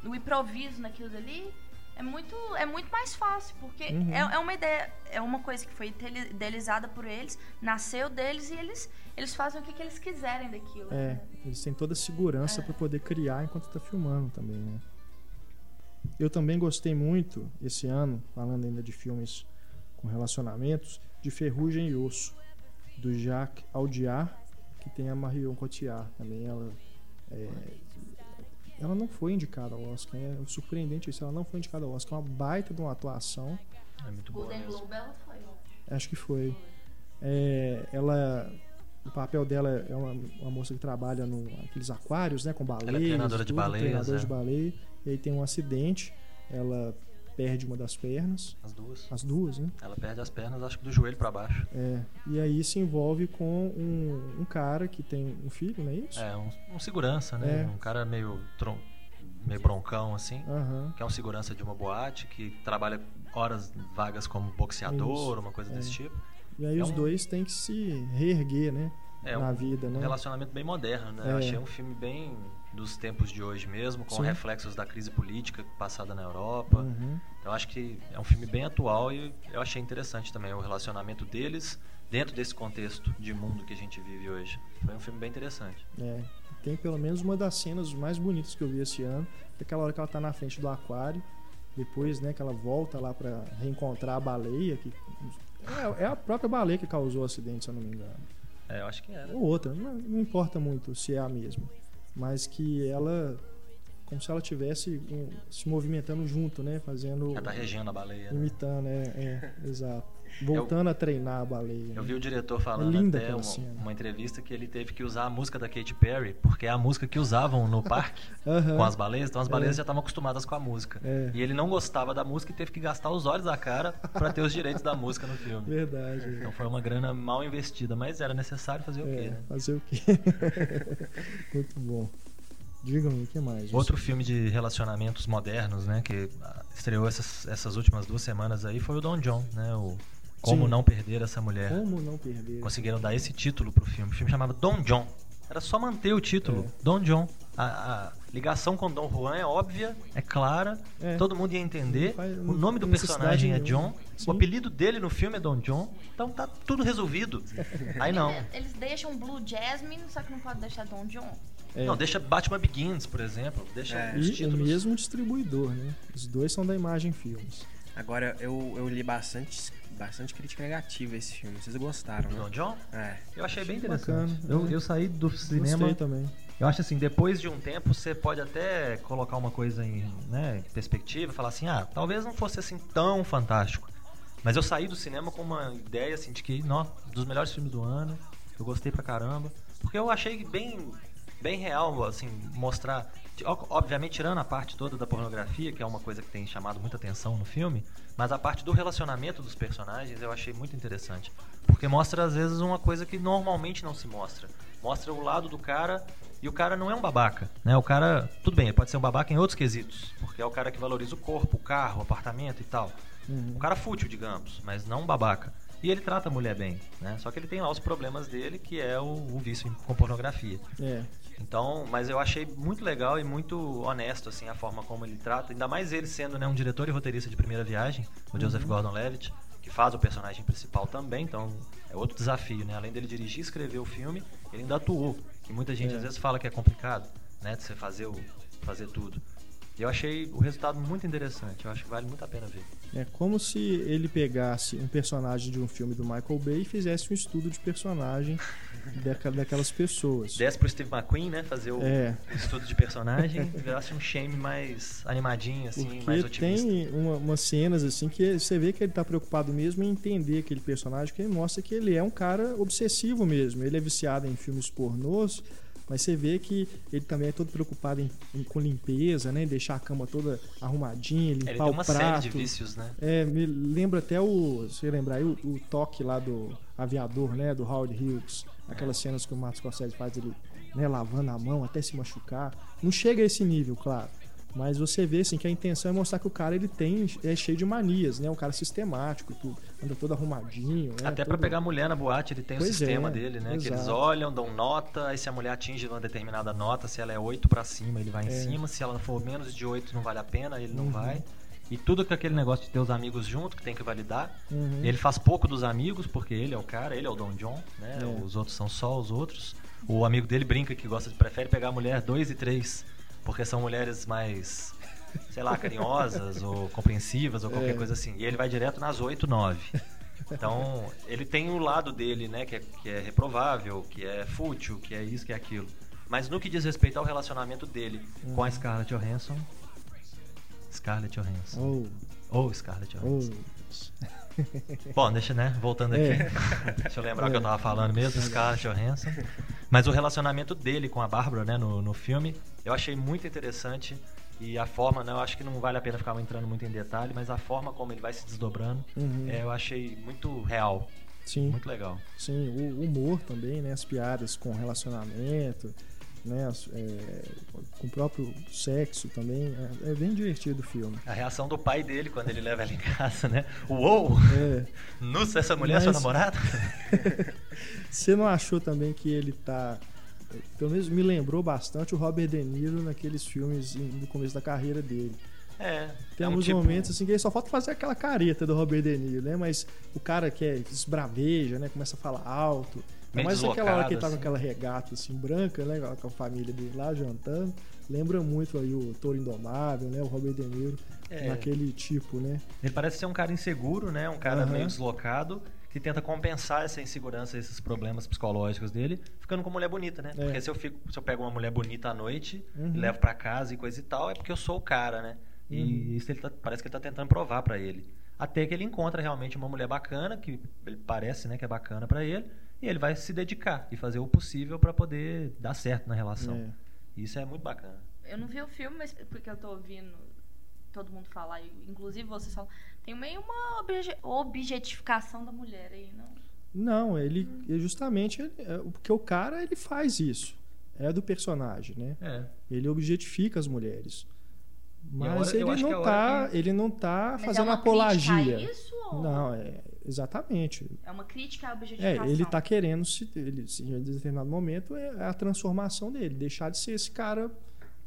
o improviso naquilo dali é muito, é muito mais fácil, porque Uhum. é, é uma ideia, é uma coisa que foi idealizada por eles, nasceu deles e eles, eles fazem o que, que eles quiserem daquilo. É, né? eles têm toda a segurança É. para poder criar enquanto está filmando também, né? Eu também gostei muito esse ano, falando ainda de filmes com relacionamentos, de Ferrugem e Osso, do Jacques Audiard, que tem a Marion Cotillard também. Ela, é, ela não foi indicada ao Oscar, é surpreendente isso, ela não foi indicada ao Oscar, é uma baita de uma atuação. É muito boa Golden. Globe ela foi, ó. Acho que foi. É, ela, o papel dela é uma, uma moça que trabalha no aqueles aquários, né, com baleias. treinadora de baleias, treinadora é. de baleia. E aí tem um acidente. Ela perde uma das pernas, As duas. as duas, né? Ela perde as pernas, acho que do joelho pra baixo. É, e aí se envolve com um, um cara que tem um filho, não é isso? É, um, um segurança, né? É. Um cara meio, tron- meio broncão, assim. Aham. Que é um segurança de uma boate, que trabalha horas vagas como boxeador, Isso. uma coisa É. desse tipo. E aí É os um- dois têm que se reerguer, né? É na um, vida, um né? relacionamento bem moderno, né? É. Eu achei um filme bem dos tempos de hoje mesmo, com Sim. reflexos da crise política passada na Europa. Uhum. Então acho que é um filme bem atual e eu achei interessante também o relacionamento deles dentro desse contexto de mundo que a gente vive hoje. Foi um filme bem interessante. É, tem pelo menos uma das cenas mais bonitas que eu vi esse ano, que é aquela hora que ela tá na frente do aquário, depois, né, que ela volta lá pra reencontrar a baleia, que é, é a própria baleia que causou o acidente, se eu não me engano. É, eu acho que era. Ou outra, não, não importa muito se é a mesma, mas que ela como se ela tivesse um, se movimentando junto, né, fazendo Ela tá regendo a baleia. né? imitando, é, é, exato. Voltando a treinar a baleia. Eu né? vi o diretor falando linda até uma, uma entrevista que ele teve que usar a música da Katy Perry, porque é a música que usavam no parque Aham. com as baleias, então as baleias É. já estavam acostumadas com a música. É. E ele não gostava da música e teve que gastar os olhos da cara pra ter os direitos da música no filme. Verdade. Então foi uma grana mal investida, mas era necessário fazer o quê, É, né? fazer o quê? Muito bom. Diga-me, o que mais? Outro filme de relacionamentos modernos, né, que ah, estreou essas, essas últimas duas semanas aí foi o Don John, né, o Como Sim. Não Perder Essa Mulher. Como não perder? Conseguiram dar esse título pro filme. O filme chamava Don John. Era só manter o título, É. Don John. A, a ligação com Don Juan é óbvia, é clara, É. todo mundo ia entender. Faz- o nome do personagem é. John, Sim. o apelido dele no filme é Don John, então tá tudo resolvido. Aí não. Eles, eles deixam Blue Jasmine, só que não pode deixar Don John. É. Não, deixa Batman Begins, por exemplo. Deixa É. os E o títulos. mesmo distribuidor, né? Os dois são da Imagem Filmes. Agora, eu, eu li bastante, bastante crítica negativa esse filme. Vocês gostaram, Don né? John? É. Eu achei bem Bacana, interessante. Eu, é. eu saí do cinema. Gostei também. Eu acho assim, depois de um tempo você pode até colocar uma coisa em né, perspectiva, falar assim, ah, talvez não fosse assim tão fantástico. Mas eu saí do cinema com uma ideia assim de que, não, dos melhores filmes do ano, eu gostei pra caramba, porque eu achei bem bem real assim mostrar, obviamente tirando a parte toda da pornografia, que é uma coisa que tem chamado muita atenção no filme, mas a parte do relacionamento dos personagens eu achei muito interessante, porque mostra às vezes uma coisa que normalmente não se mostra. Mostra o lado do cara e o cara não é um babaca, né? O cara, tudo bem, ele pode ser um babaca em outros quesitos, porque é o cara que valoriza o corpo, o carro, o apartamento e tal. Uhum. Um cara fútil, digamos, mas não um babaca. E ele trata a mulher bem, né? Só que ele tem lá os problemas dele, que é o, o vício com pornografia. É. Então, mas eu achei muito legal e muito honesto, assim, a forma como ele trata. Ainda mais ele sendo né, um diretor e roteirista de primeira viagem, o Joseph Gordon-Levitt, que faz o personagem principal também. Então, é outro desafio, né? Além dele dirigir e escrever o filme, ele ainda atuou. Que muita gente É. às vezes fala que é complicado, né? De você fazer, o, fazer tudo. E eu achei o resultado muito interessante. Eu acho que vale muito a pena ver. É como se ele pegasse um personagem de um filme do Michael Bay e fizesse um estudo de personagem daca- daquelas pessoas. Desce pro Steve McQueen, né? Fazer o É. estudo de personagem, virasse um shame mais animadinho, assim, mais Porque otimista. tem uma- umas cenas assim que você vê que ele tá preocupado mesmo em entender aquele personagem, que ele mostra que ele é um cara obsessivo mesmo. Ele é viciado em filmes pornôs, mas você vê que ele também é todo preocupado em, em- com limpeza, né? Em deixar a cama toda arrumadinha, Ele limpar tem uma o prato. série de vícios, né? É, me lembra até o. Se você lembrar aí, o, o toque lá do aviador, né? Do Howard Hughes. Aquelas cenas que o Martin Scorsese faz ele né, lavando a mão até se machucar. Não chega a esse nível, claro. Mas você vê assim, que a intenção é mostrar que o cara ele tem é cheio de manias, né? Um cara sistemático, tudo, anda todo arrumadinho. Né? Até pra todo- pegar a mulher na boate, ele tem o Pois sistema é, dele, né? Que eles exato. olham, dão nota, aí se a mulher atinge uma determinada nota, se ela é 8 pra cima, ele vai em É. cima, se ela for menos de 8 não vale a pena, ele não Uhum. vai. E tudo com aquele negócio de ter os amigos junto, que tem que validar. Uhum. Ele faz pouco dos amigos, porque ele é o cara, ele é o Don John, né? É. Os outros são só os outros. O amigo dele brinca que gosta, prefere pegar mulher 2 e 3, porque são mulheres mais, sei lá, carinhosas ou compreensivas ou qualquer É. coisa assim. E ele vai direto nas 8, 9. Então, ele tem o lado dele, né, que é, que é reprovável, que é fútil, que é isso, que é aquilo. Mas no que diz respeito ao relacionamento dele com a Scarlett Johansson, Scarlett Johansson. Oh, Ou Scarlett Johansson. oh. Bom, deixa, né? Voltando aqui. É. deixa eu lembrar o que eu tava falando mesmo, Scarlett Johansson. Mas o relacionamento dele com a Bárbara, né, no, no filme, eu achei muito interessante. E a forma, né, eu acho que não vale a pena ficar entrando muito em detalhe, mas a forma como ele vai se desdobrando, Uhum. é, eu achei muito real, Sim, muito legal. sim. O humor também, né? As piadas com relacionamento, né? é, com o próprio sexo também. É, é bem divertido o filme. A reação do pai dele quando ele leva ela em casa, né? Uou! É, Nossa, essa mulher é sua Mas- namorada? você não achou também que ele tá. Pelo menos me lembrou bastante o Robert De Niro naqueles filmes no começo da carreira dele. É. Tem é um alguns tipo- momentos assim que ele só falta fazer aquela careta do Robert De Niro, né? Mas o cara que é esbraveja, né? Começa a falar alto. Meio Mas aquela hora que ele tá com assim. aquela regata assim branca, né? Com a família dele lá jantando. Lembra muito aí o Toro Indomável, né? O Robert De Niro É. naquele tipo, né? Ele parece ser um cara inseguro, né? Um cara Aham. meio deslocado que tenta compensar essa insegurança, esses problemas psicológicos dele, ficando com mulher bonita, né? É. Porque se eu fico, se eu pego uma mulher bonita à noite Uhum. e levo pra casa e coisa e tal, é porque eu sou o cara, né? Uhum. E isso ele tá- parece que ele tá tentando provar pra ele. Até que ele encontra realmente uma mulher bacana, que ele parece, né, que é bacana pra ele, e ele vai se dedicar e fazer o possível pra poder dar certo na relação. É. Isso é muito bacana. Eu não vi o filme, mas porque eu tô ouvindo todo mundo falar, e inclusive vocês falam, tem meio uma obje- objetificação da mulher aí, não? Não, ele ele justamente ele- é, porque o cara ele faz isso. É do personagem, né? É. Ele objetifica as mulheres. Mas hora- ele que não tá, que- ele não tá Mas fazendo é uma crítica apologia. isso? Ou... Não, é exatamente. É uma crítica à É, objetificação. ele tá querendo se ele, se em determinado momento é a transformação dele, deixar de ser esse cara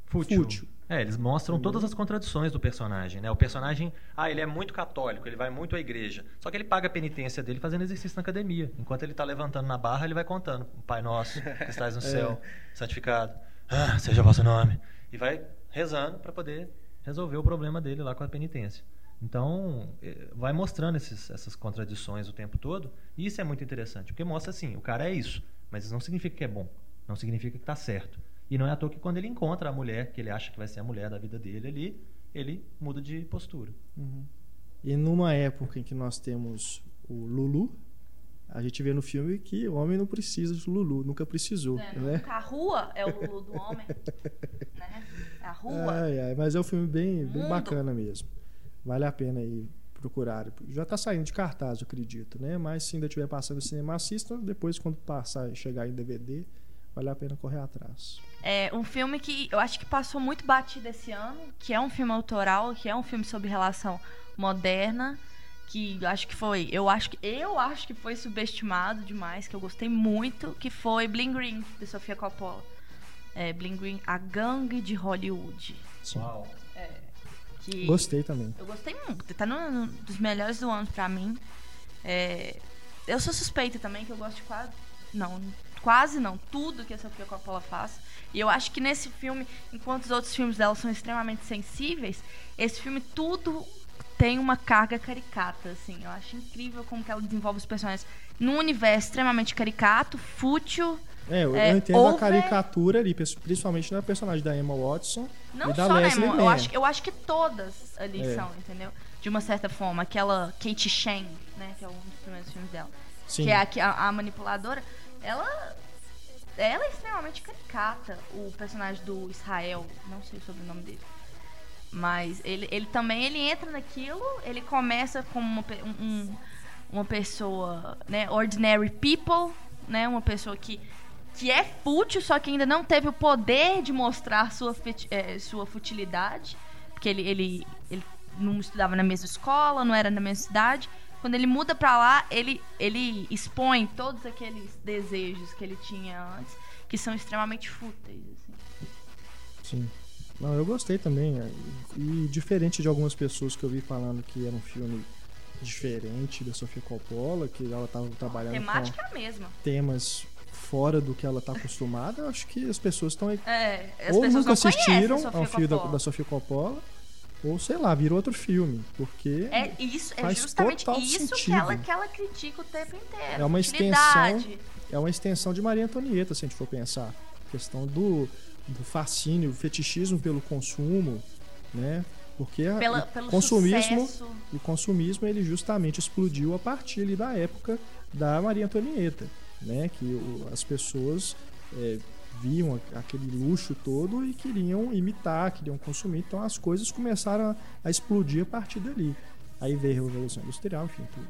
Fútil. fútil. É, eles mostram todas as contradições do personagem, né? O personagem, ah, ele é muito católico, ele vai muito à igreja. Só que ele paga a penitência dele fazendo exercício na academia. Enquanto ele tá levantando na barra, ele vai contando. Pai nosso, que estás no céu, santificado. Ah, seja o vosso nome. E vai rezando para poder resolver o problema dele lá com a penitência. Então, eh, vai mostrando esses- essas contradições o tempo todo. E isso é muito interessante, porque mostra assim, o cara é isso, mas isso não significa que é bom. Não significa que tá certo. E não é à toa que quando ele encontra a mulher, que ele acha que vai ser a mulher da vida dele ali, ele muda de postura. E numa época em que nós temos o Lulu, a gente vê no filme que o homem não precisa de Lulu, nunca precisou, É, né? A rua é o Lulu do homem. né? A rua. Ai, ai, mas é um filme bem, bem bacana mesmo. Vale a pena aí procurar. Já tá saindo de cartaz, eu acredito, né? Mas se ainda estiver passando no cinema, assistam. Depois, quando passar e chegar em DVD, vale a pena correr atrás. É um filme que eu acho que passou muito batido esse ano, que é um filme autoral, que é um filme sobre relação moderna, que eu acho que foi, eu acho que eu acho que foi subestimado demais, que eu gostei muito, que foi Bling Green de Sofia Coppola. É, Bling Green, a gangue de Hollywood. Sim. Que Gostei também. eu gostei muito, tá no, no- dos melhores do ano pra mim. É, eu sou suspeita também, que eu gosto de quase. Não, quase não, tudo que a Sofia Coppola faz. E eu acho que nesse filme, enquanto os outros filmes dela são extremamente sensíveis, esse filme tudo tem uma carga caricata, assim. Eu acho incrível como que ela desenvolve os personagens num universo extremamente caricato, fútil. É, eu, É, eu entendo over- a caricatura ali, principalmente na personagem da Emma Watson Não só, né, Leslie irmão? Eu acho, eu acho que todas ali É. são, entendeu? De uma certa forma. Aquela Kate Shane, né? Que é um dos primeiros filmes dela. Sim. Que é a, a, manipuladora. Ela. Ela é extremamente caricata. O personagem do Israel. Não sei sobre o nome dele. Mas ele, ele também ele entra naquilo. Ele começa como uma, um- um- uma pessoa, né? Ordinary people, né? Uma pessoa que que é fútil, só que ainda não teve o poder de mostrar sua, eh, sua futilidade. Porque ele, ele, ele não estudava na mesma escola, não era na mesma cidade. Quando ele muda pra lá, ele, ele expõe todos aqueles desejos que ele tinha antes, que são extremamente fúteis. assim. Sim. Não, eu gostei também. é, E diferente de algumas pessoas que eu vi falando que era um filme diferente da Sofia Coppola, que ela estava A trabalhando temática é a mesma. com temas fora do que ela está acostumada, eu acho que as pessoas estão É, ou pessoas nunca assistiram ao filme da, da Sofia Coppola, ou sei lá, virou outro filme, porque É isso, é Faz justamente total isso que sentido. ela, que ela critica o tempo inteiro. É uma Futilidade. é uma extensão de Maria Antonieta, se a gente for pensar. A questão do, do fascínio, o fetichismo pelo consumo, né? Porque Pela, o consumismo, sucesso. o consumismo ele justamente explodiu a partir da época da Maria Antonieta, né? Que o- as pessoas é, viam aquele luxo todo e queriam imitar, queriam consumir. Então as coisas começaram a, a explodir a partir dali. Aí veio a Revolução Industrial, enfim, tudo.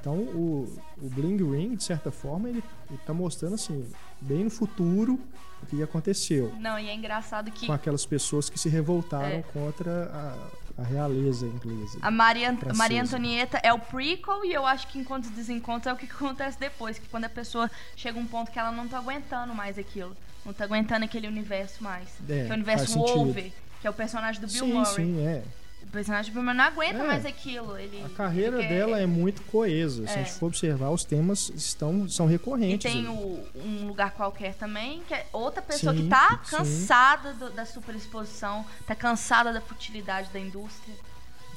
Então o, o Bling Ring, de certa forma, ele, está mostrando assim, bem no futuro o que aconteceu. Não, e é engraçado que. Com aquelas pessoas que se revoltaram é. contra a, a, realeza inglesa. A Maria, Maria Antonieta é o prequel e eu acho que enquanto desencontro é o que acontece depois. Que quando a pessoa chega a um ponto que ela não tá aguentando mais aquilo. Não tá aguentando aquele universo mais. É, que é o universo Wolver, que é o personagem do Bill sim, Murray. Sim, é. O personagem do não aguenta é, mais aquilo. Ele, a carreira ele dela é muito coesa. É. Se a gente é. for observar, os temas estão, são recorrentes. E tem o, um lugar qualquer também, que é outra pessoa sim, que tá cansada do, da superexposição, tá cansada da futilidade da indústria.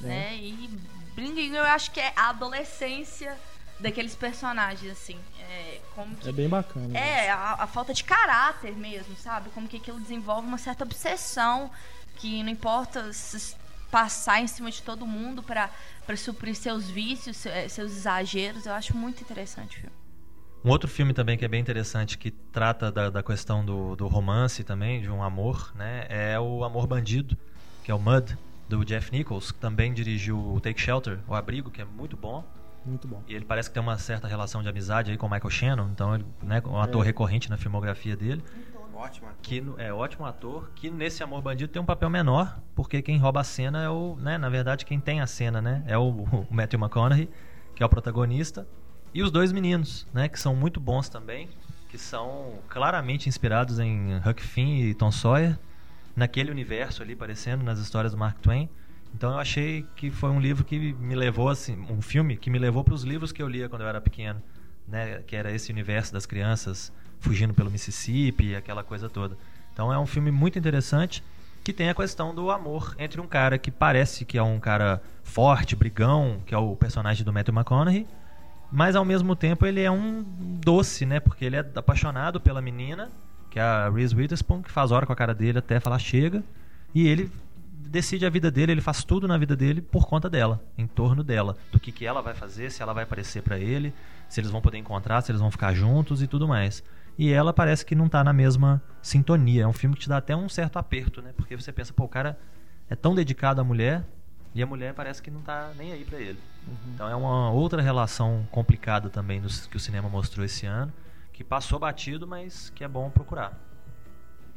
É. Né? E Bling eu acho que é a adolescência daqueles personagens, assim. É, como que, é bem bacana. É, a, a, falta de caráter mesmo, sabe? Como que aquilo desenvolve uma certa obsessão que não importa se passar em cima de todo mundo para suprir seus vícios, eh, seus exageros. Eu acho muito interessante o filme. Um outro filme também que é bem interessante, que trata da, da questão do, do, romance também, de um amor, né? É o Amor Bandido, que é o Mud, do Jeff Nichols, que também dirigiu o Take Shelter, O Abrigo, que é muito bom. Muito bom. E ele parece que tem uma certa relação de amizade aí com o Michael Shannon, então ele né, um ator é. recorrente na filmografia dele. Ótimo ator. Que é ótimo ator, que nesse Amor Bandido tem um papel menor, porque quem rouba a cena é o, né, na verdade quem tem a cena, né, é o, o Matthew McConaughey, que é o protagonista, e os dois meninos, né, que são muito bons também, que são claramente inspirados em Huck Finn e Tom Sawyer, naquele universo ali, parecendo nas histórias do Mark Twain. Então eu achei que foi um livro que me levou assim, um filme que me levou para os livros que eu lia quando eu era pequeno, né, que era esse universo das crianças fugindo pelo Mississippi, aquela coisa toda. Então é um filme muito interessante que tem a questão do amor entre um cara que parece que é um cara forte, brigão, que é o personagem do Matthew McConaughey, mas ao mesmo tempo ele é um doce, né? Porque ele é apaixonado pela menina, que é a Reese Witherspoon, que faz hora com a cara dele até falar chega, e ele decide a vida dele, ele faz tudo na vida dele por conta dela, em torno dela, do que, que ela vai fazer, se ela vai aparecer para ele, se eles vão poder encontrar, se eles vão ficar juntos e tudo mais e ela parece que não tá na mesma sintonia. É um filme que te dá até um certo aperto, né? Porque você pensa, pô, o cara é tão dedicado à mulher e a mulher parece que não tá nem aí para ele. Uhum. Então é uma outra relação complicada também dos, que o cinema mostrou esse ano, que passou batido, mas que é bom procurar.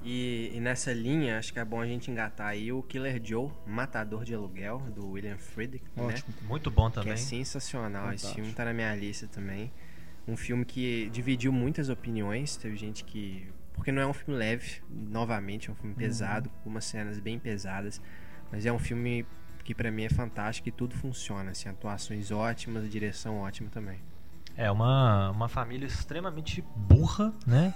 E, e, nessa linha, acho que é bom a gente engatar aí o Killer Joe, Matador de Aluguel, do William Friedkin, né? Muito bom também. Que é sensacional. Fantástico. Esse filme tá na minha lista também. Um filme que dividiu muitas opiniões. Teve gente que. Porque não é um filme leve, novamente, é um filme uhum. pesado, com umas cenas bem pesadas. Mas é um filme que para mim é fantástico e tudo funciona. Assim, atuações ótimas, direção ótima também. É uma, uma família extremamente burra, né?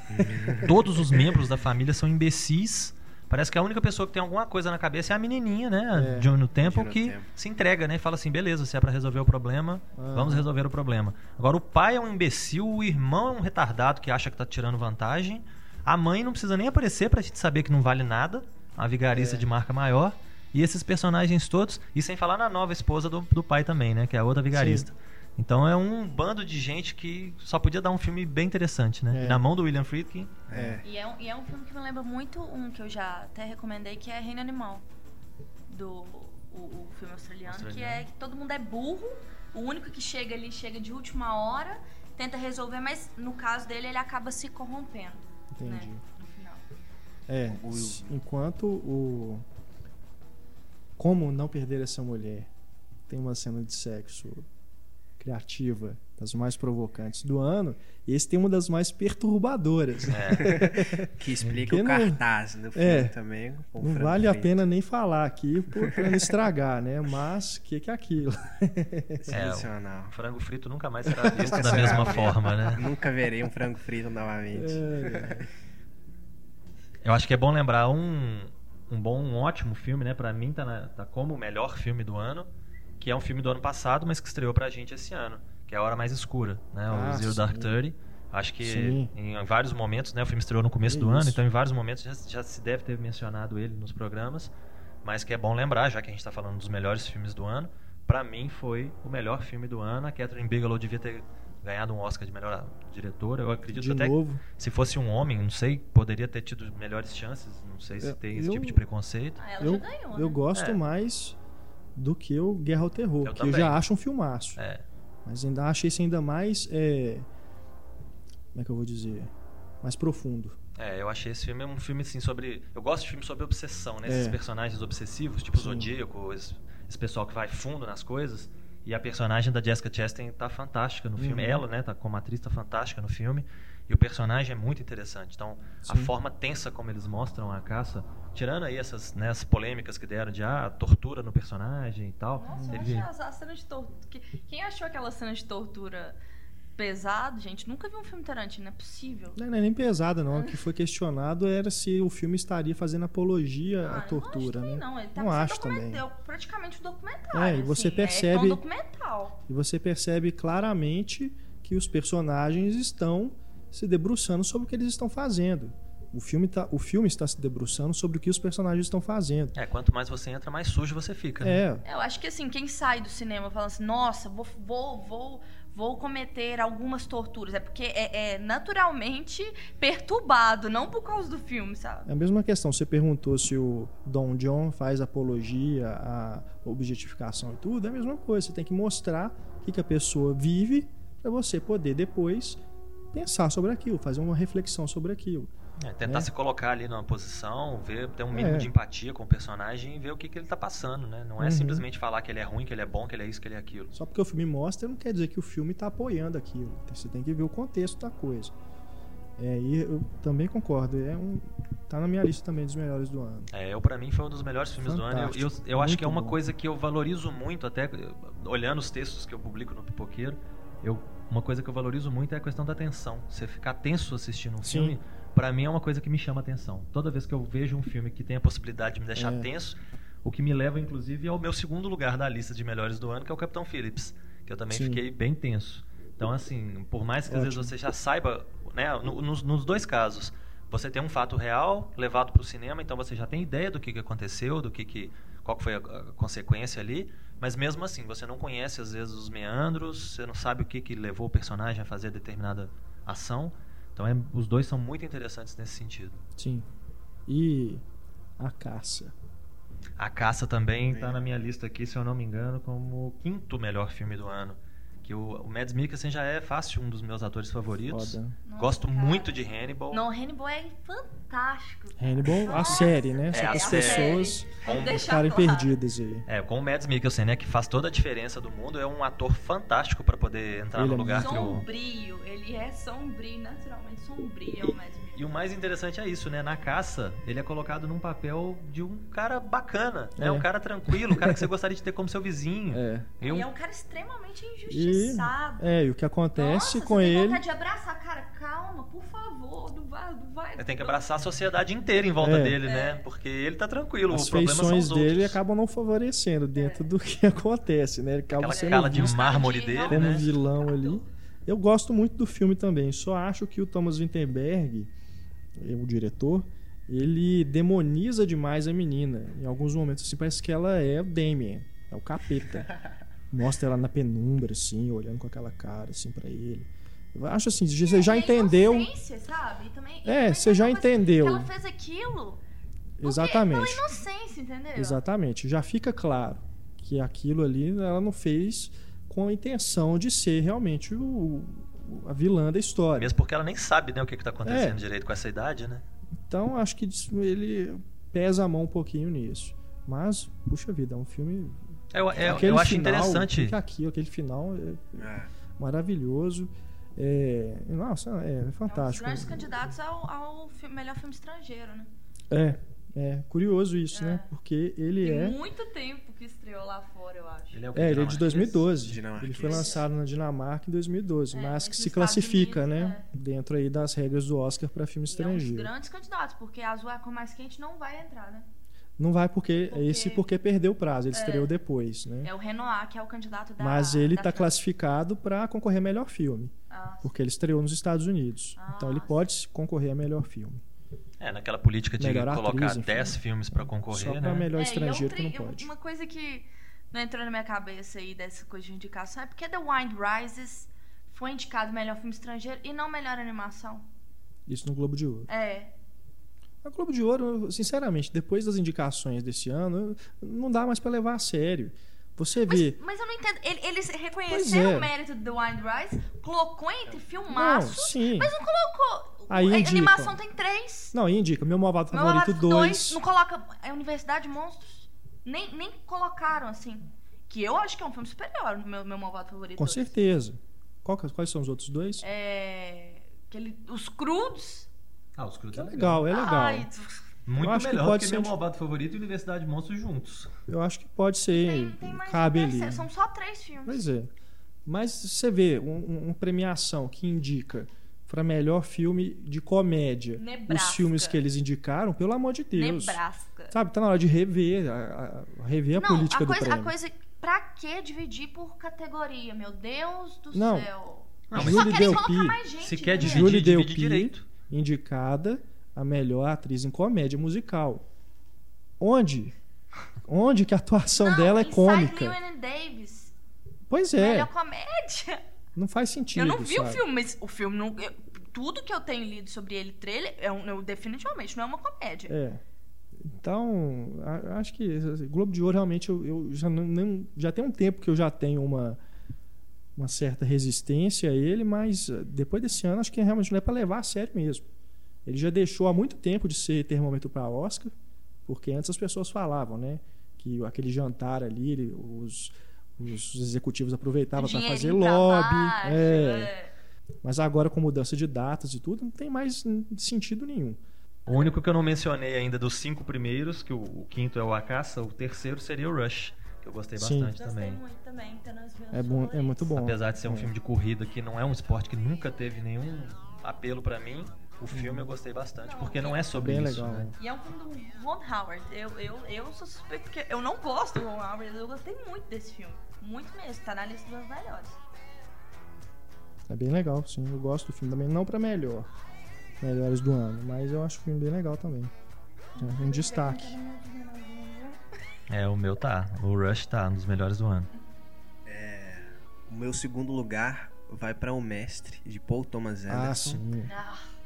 Todos os membros da família são imbecis Parece que a única pessoa que tem alguma coisa na cabeça é a menininha, né? É, John no Temple, que tempo. se entrega, né? Fala assim, beleza, se é para resolver o problema, uhum. vamos resolver o problema. Agora, o pai é um imbecil, o irmão é um retardado que acha que tá tirando vantagem, a mãe não precisa nem aparecer pra gente saber que não vale nada, a vigarista é. de marca maior, e esses personagens todos, e sem falar na nova esposa do, do pai também, né? Que é a outra vigarista. Sim. Então é um bando de gente que só podia dar um filme bem interessante, né? É. Na mão do William Friedkin. É. E, é um, e é um filme que me lembra muito um que eu já até recomendei, que é Reino Animal. Do o, o filme australiano, australiano, que é que todo mundo é burro, o único que chega ali chega de última hora, tenta resolver, mas no caso dele ele acaba se corrompendo. Né? Entendi. Né? No final. É, enquanto o. Como não perder essa mulher tem uma cena de sexo criativa, das mais provocantes do ano, esse tem uma das mais perturbadoras. É, que explica o cartaz do filme é, também. Não vale a pena nem falar aqui para não estragar, né? Mas o que, que é aquilo? Sensacional. É, o frango frito nunca mais será visto da mesma forma, né? Nunca verei um frango frito novamente. É, é. Eu acho que é bom lembrar um, um bom, um ótimo filme, né? Para mim tá, na, tá como o melhor filme do ano que é um filme do ano passado, mas que estreou pra gente esse ano, que é A Hora Mais Escura, né? Ah, o Zero sim. Dark Thirty. Acho que sim. em vários momentos, né? O filme estreou no começo é do isso. ano, então em vários momentos já, já, se deve ter mencionado ele nos programas, mas que é bom lembrar, já que a gente está falando dos melhores filmes do ano. Para mim foi o melhor filme do ano. A Catherine Bigelow devia ter ganhado um Oscar de melhor diretor. Eu acredito De até novo. que se fosse um homem, não sei, poderia ter tido melhores chances. Não sei se Eu- tem esse eu- tipo de preconceito. Ah, ela Eu, já ganhou, eu né? gosto É. mais do que o Guerra ao Terror, Eu que eu também. já acho um filmaço. É, Mas ainda achei isso ainda mais. é, Como é que eu vou dizer? Mais profundo. é, eu achei esse filme um filme assim sobre. Eu gosto de filmes sobre obsessão, né? Esses É. personagens obsessivos, tipo o Sim. Zodíaco, esse, esse pessoal que vai fundo nas coisas. E a personagem da Jessica Chastain tá fantástica no filme. Uhum. Ela, né, tá como atriz, tá fantástica no filme. E o personagem é muito interessante. Então, a Sim. forma tensa como eles mostram a caça, tirando aí essas né, as polêmicas que deram de ah, tortura no personagem e tal. Nossa, eu ele- achei a, a cena de tortura. Quem achou aquela cena de tortura pesado, gente, nunca viu um filme Tarantino, não é possível. Não é nem pesada, não. O que foi questionado era se o filme estaria fazendo apologia Ah, à eu tortura, não acho né? também, não. Ele tá Não acho também. É praticamente um documentário. É, e você assim, percebe- É um documental. E você percebe claramente que os personagens estão se debruçando sobre o que eles estão fazendo. O filme, tá, o filme está se debruçando sobre o que os personagens estão fazendo. É, quanto mais você entra, mais sujo você fica. né? É, Eu acho que assim, quem sai do cinema falando assim, nossa, vou, vou, vou, vou cometer algumas torturas, é porque é, é naturalmente perturbado, não por causa do filme, sabe? É a mesma questão. Você perguntou se o Don John faz apologia à objetificação e tudo. É a mesma coisa. Você tem que mostrar o que, que a pessoa vive para você poder depois pensar sobre aquilo, fazer uma reflexão sobre aquilo. É, tentar É. se colocar ali numa posição, ver, ter um mínimo É. de empatia com o personagem e ver o que, que ele tá passando, né? Não é Uhum. simplesmente falar que ele é ruim, que ele é bom, que ele é isso, que ele é aquilo. Só porque o filme mostra não quer dizer que o filme está apoiando aquilo. Você tem que ver o contexto da coisa. É, e eu também concordo. É um, tá na minha lista também dos melhores do ano. É, eu para mim foi um dos melhores filmes do ano. Eu, eu, Fantástico. eu acho que é uma bom. coisa que eu valorizo muito, até olhando os textos que eu publico no Pipoqueiro, eu, uma coisa que eu valorizo muito é a questão da tensão. Você ficar tenso assistindo um Sim. filme, para mim é uma coisa que me chama atenção. Toda vez que eu vejo um filme que tem a possibilidade de me deixar É. tenso, o que me leva, inclusive, ao meu segundo lugar da lista de melhores do ano, que é o Capitão Phillips, que eu também Sim. fiquei bem tenso. Então, assim, por mais que às vezes Ótimo. você já saiba, né, no- nos, nos dois casos, você tem um fato real levado para o cinema, então você já tem ideia do que, que aconteceu, do que, que qual que foi a, a consequência ali, mas mesmo assim você não conhece às vezes os meandros, você não sabe o que, que levou o personagem a fazer determinada ação. Então é- os dois são muito interessantes nesse sentido. Sim. E a caça. A Caça também está na minha lista aqui, se eu não me engano, como o quinto melhor filme do ano. Que o, o Mads Mikkelsen já é fácil um dos meus atores favoritos. Foda. Nossa, Gosto cara. muito de Hannibal. Não, Hannibal é fantástico. Hannibal, a série, né? É, Só para as série. pessoas ficarem claro. perdidas aí. É, com o Mads Mikkelsen, né, que faz toda a diferença do mundo, é um ator fantástico para poder entrar Ele no é lugar que o... Sombrio, ele é sombrio, naturalmente sombrio, é o Mads Mikkelsen. E o mais interessante é isso, né? Na caça, ele é colocado num papel de um cara bacana, né? É. Um cara tranquilo, um cara que você gostaria de ter como seu vizinho. É. E um- E é um cara extremamente E, injustiçado. é, e o que acontece Nossa, com você tem ele. vontade de abraçar, cara, calma, por favor, não vai, não vai. Tem que abraçar a sociedade inteira em volta É. dele, né? Porque ele tá tranquilo, As o problema são feições os dele outros. acabam não favorecendo dentro do que acontece, né? Ele acaba Aquela sendo cala de visto mármore de dele, como né? vilão ali. Eu gosto muito do filme também, só acho que o Thomas Winterberg, o diretor, ele demoniza demais a menina. Em alguns momentos, assim, parece que ela é o Damien, é o capeta. Mostra ela na penumbra, assim, olhando com aquela cara, assim, pra ele. Eu acho assim, você já É entendeu. inocência, sabe? Também, É, você já coisa entendeu. Que ela fez aquilo. Exatamente. Pela inocência, entendeu? Exatamente. Já fica claro que aquilo ali ela não fez com a intenção de ser realmente o- a vilã da história. Mesmo porque ela nem sabe né, o que, que tá acontecendo É. direito com essa idade, né? Então acho que ele pesa a mão um pouquinho nisso. Mas, puxa vida, é um filme. Eu, eu, aquele eu acho final, interessante. Fica aqui, aquele final é É. maravilhoso. É, nossa, é, É um dos fantástico. grandes candidatos ao, ao fi- melhor filme estrangeiro, né? É, é curioso isso, É. né? Porque ele Tem é. muito tempo que estreou lá fora, eu acho. Ele é, o que, É, ele é de dinamarquês? 2012. Dinamarquês. Ele foi lançado na Dinamarca em 2012, É, mas mas que se classifica, Unidos, né? Dentro aí das regras do Oscar para filme E é um dos estrangeiro. grandes candidatos, porque Azul é a cor mais quente não vai entrar, né? Não vai porque, Porque- esse porque perdeu o prazo, ele É. estreou depois, né? É o Renoir, que é o candidato da. Mas ele está classificado para concorrer a melhor filme, Ah, porque ele estreou nos Estados Unidos. Ah, então ele sim. pode concorrer a melhor filme. É, naquela política de Melhor atriz, colocar enfim. 10 filmes pra Só concorrer, para né? melhor É, estrangeiro outra- que não pode. Uma coisa que não entrou na minha cabeça aí dessa coisa de indicação é porque The Wind Rises foi indicado melhor filme estrangeiro e não melhor animação. Isso no Globo de Ouro. É. A Globo de Ouro, sinceramente, depois das indicações desse ano, não dá mais pra levar a sério. Você Mas, vê. mas eu não entendo. Ele- Eles reconheceram é. o mérito do The Wild Rise, colocou entre Não, filmaços, sim. mas não colocou. Aí a indicam. animação tem três. Não, indica. Meu malvado Meu favorito Malvado 2. Não coloca a Universidade de Monstros. Nem, nem colocaram assim. Que eu acho que é um filme superior no meu, meu malvado favorito. Com dois. certeza. Qual que- quais são os outros dois? É. Aquele, os crudos. Ah, os Cruz É legal, é legal. Ai, Muito Eu acho que melhor pode que ser meu malvado favorito e Universidade de Monstros juntos. Eu acho que pode ser. tem, tem mais cabe ali. São só três filmes. Pois é. Mas você vê um- um- uma premiação que indica para melhor filme de comédia Nebraska. os filmes que eles indicaram, pelo amor de Deus. Nebraska. Sabe, tá na hora de rever, a, a- rever a não, política a coisa, do a prêmio. coisa. Pra que dividir por categoria? Meu Deus do Não. céu. Não, mas Julie Delpy, gente. Se quer entendeu? dividir, Julie Delpy, direito. indicada a melhor atriz em comédia musical. Onde? Onde que a atuação Não, dela é cômica? Davis. Pois é, Melhor comédia. Não faz sentido. eu não vi o sabe? filme, mas o filme não. eu- tudo que eu tenho lido sobre ele, trailer, é um, eu- definitivamente não é uma comédia. É. Então, a- acho que assim, Globo de Ouro realmente eu, eu já não, não- já tem um tempo que eu já tenho uma uma certa resistência a ele, mas eh, depois desse ano acho que realmente não é para levar a sério mesmo. Ele já deixou há muito tempo de ser termômetro para Oscar, porque antes as pessoas falavam, né, que aquele jantar ali, os os executivos aproveitavam para fazer lobby, baixo, é. é. mas agora com mudança de datas e tudo, não tem mais sentido nenhum. O único que eu não mencionei ainda dos cinco primeiros, que o, o quinto é o A Caça, o terceiro seria o Rush, que eu gostei Sim. bastante Gostei também. muito também, meus É bom, é muito bom. Apesar de ser um É. filme de corrida que não é um esporte que nunca teve nenhum apelo pra mim, o filme eu gostei bastante, porque não é sobre Bem isso. legal. né? E é um filme do Ron Howard. Eu, eu, eu sou suspeito porque eu não gosto do Ron Howard. Eu gostei muito desse filme. Muito mesmo. Tá na lista dos melhores. É bem legal, sim. Eu gosto do filme também. Não pra melhor, melhores do ano, mas eu acho o filme bem legal também. É um destaque. É, o meu tá. O Rush tá, um dos melhores do ano. O meu segundo lugar vai para O Mestre, de Paul Thomas Ah, Anderson. sim.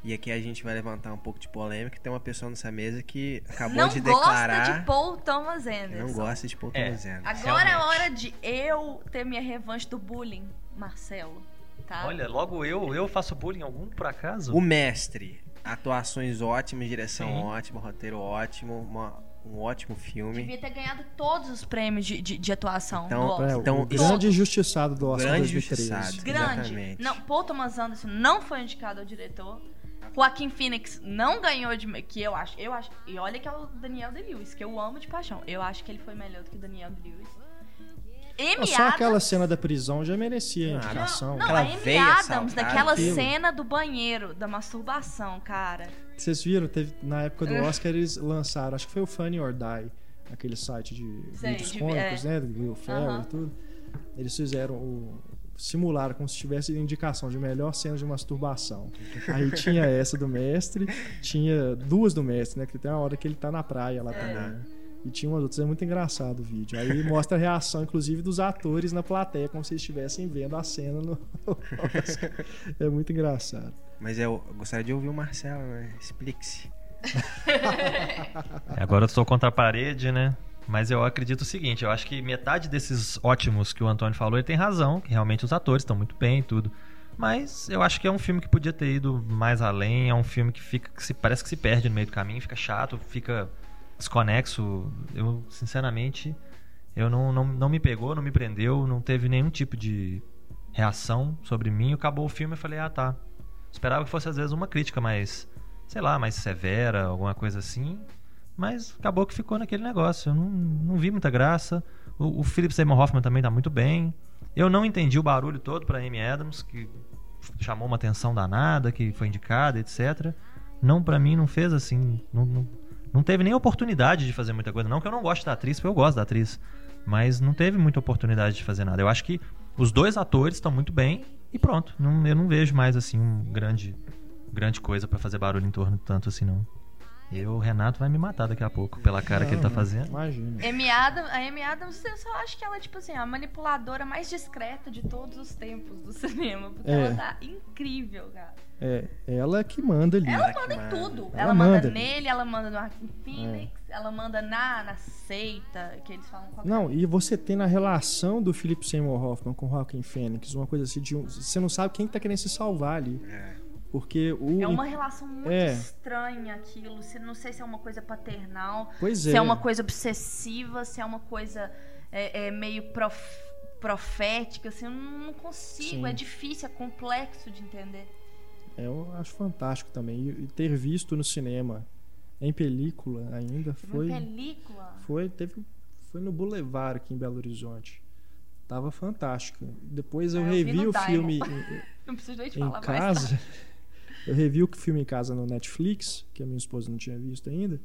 E aqui a gente vai levantar um pouco de polêmica. Tem uma pessoa nessa mesa que acabou não de gosta declarar de Paul Thomas Anderson. não gosta de Paul É. Thomas Anderson. Agora é Realmente. hora de eu ter minha revanche do bullying, Marcelo. Tá? Olha, logo eu, eu faço bullying algum por acaso? O Mestre. Atuações ótimas, direção Sim. ótima, roteiro ótimo, uma- um ótimo filme. Devia ter ganhado todos os prêmios de, de, de atuação Então, Oscar. É, o Então, grande injustiçado do Oscar Grande 2013. injustiçado. Grande. Exatamente. Não, Paul Thomas Anderson não foi indicado ao diretor. Joaquim Phoenix não ganhou de que eu acho, eu acho. E olha que é o Daniel Day-Lewis, que eu amo de paixão. Eu acho que ele foi melhor do que o Daniel Day-Lewis. Amy Não, Só aquela Adams- cena da prisão já merecia a indicação. Não, Aquela a Amy veia Adams, daquela cena do banheiro, da masturbação, cara. Vocês viram? Teve, na época do Oscar eles lançaram, acho que foi o Funny or Die, aquele site de Sei, vídeos de- cômicos, é. né? Do Will Ferrell Aham. e tudo. Eles fizeram o. Simularam como se tivesse indicação de melhor cena de masturbação. Aí tinha essa do mestre, tinha duas do mestre, né? Que tem uma hora que ele tá na praia lá também. né? E tinha umas outras, é muito engraçado o vídeo. Aí mostra a reação, inclusive, dos atores na plateia, como se eles estivessem vendo a cena no. É muito engraçado. Mas eu, gostaria de ouvir o Marcelo, né? Explique-se. Agora eu estou contra a parede, né? Mas eu acredito o seguinte, eu acho que metade desses ótimos que o Antônio falou, ele tem razão, que realmente os atores estão muito bem e tudo. Mas eu acho que é um filme que podia ter ido mais além, é um filme que fica que se, parece que se perde no meio do caminho, fica chato, fica desconexo. Eu, sinceramente, eu não, não, não me pegou, não me prendeu, não teve nenhum tipo de reação sobre mim. Acabou o filme e falei, ah tá. Esperava que fosse às vezes uma crítica mais, sei lá, mais severa, alguma coisa assim. Mas acabou que ficou naquele negócio. Eu não, não vi muita graça. O, o Philip Seymour Hoffman também tá muito bem. Eu não entendi o barulho todo pra Amy Adams, que chamou uma atenção danada, que foi indicada, etc. Não, pra mim, não fez assim. Não, não, não teve nem oportunidade de fazer muita coisa. Não que eu não goste da atriz, porque eu gosto da atriz. Mas não teve muita oportunidade de fazer nada. Eu acho que os dois atores estão muito bem e pronto. Não, eu não vejo mais assim um grande, grande coisa pra fazer barulho em torno tanto assim, não. E o Renato vai me matar daqui a pouco, pela cara que ele tá Não, fazendo. Imagina. Amy Adams, a Amy Adams, eu só acho que ela é, tipo assim, a manipuladora mais discreta de todos os tempos do cinema. Porque É. ela tá incrível, cara. É, ela que manda ali. Ela que manda em manda. tudo. Ela Ela, manda, manda. É. nele, ela manda no Arkin Phoenix, ela manda na, na seita, que eles falam qualquer Não, e você tem na relação do Philip Seymour Hoffman com o Joaquin Phoenix, uma coisa assim de um, você não sabe quem que tá querendo se salvar ali, É. porque o É uma relação muito É. estranha aquilo. Não sei se é uma coisa paternal, Pois se é. é uma coisa obsessiva, se é uma coisa é, é, meio prof- profética, assim, eu não consigo. Sim. É difícil, é complexo de entender. É, eu acho fantástico também e, ter visto no cinema em película ainda foi Uma película. foi teve foi no Boulevard aqui em Belo Horizonte. Tava fantástico. Depois eu Ah, eu vi revi o filme nem te em, em casa. Eu revi o filme em casa no Netflix, que a minha esposa não tinha visto ainda.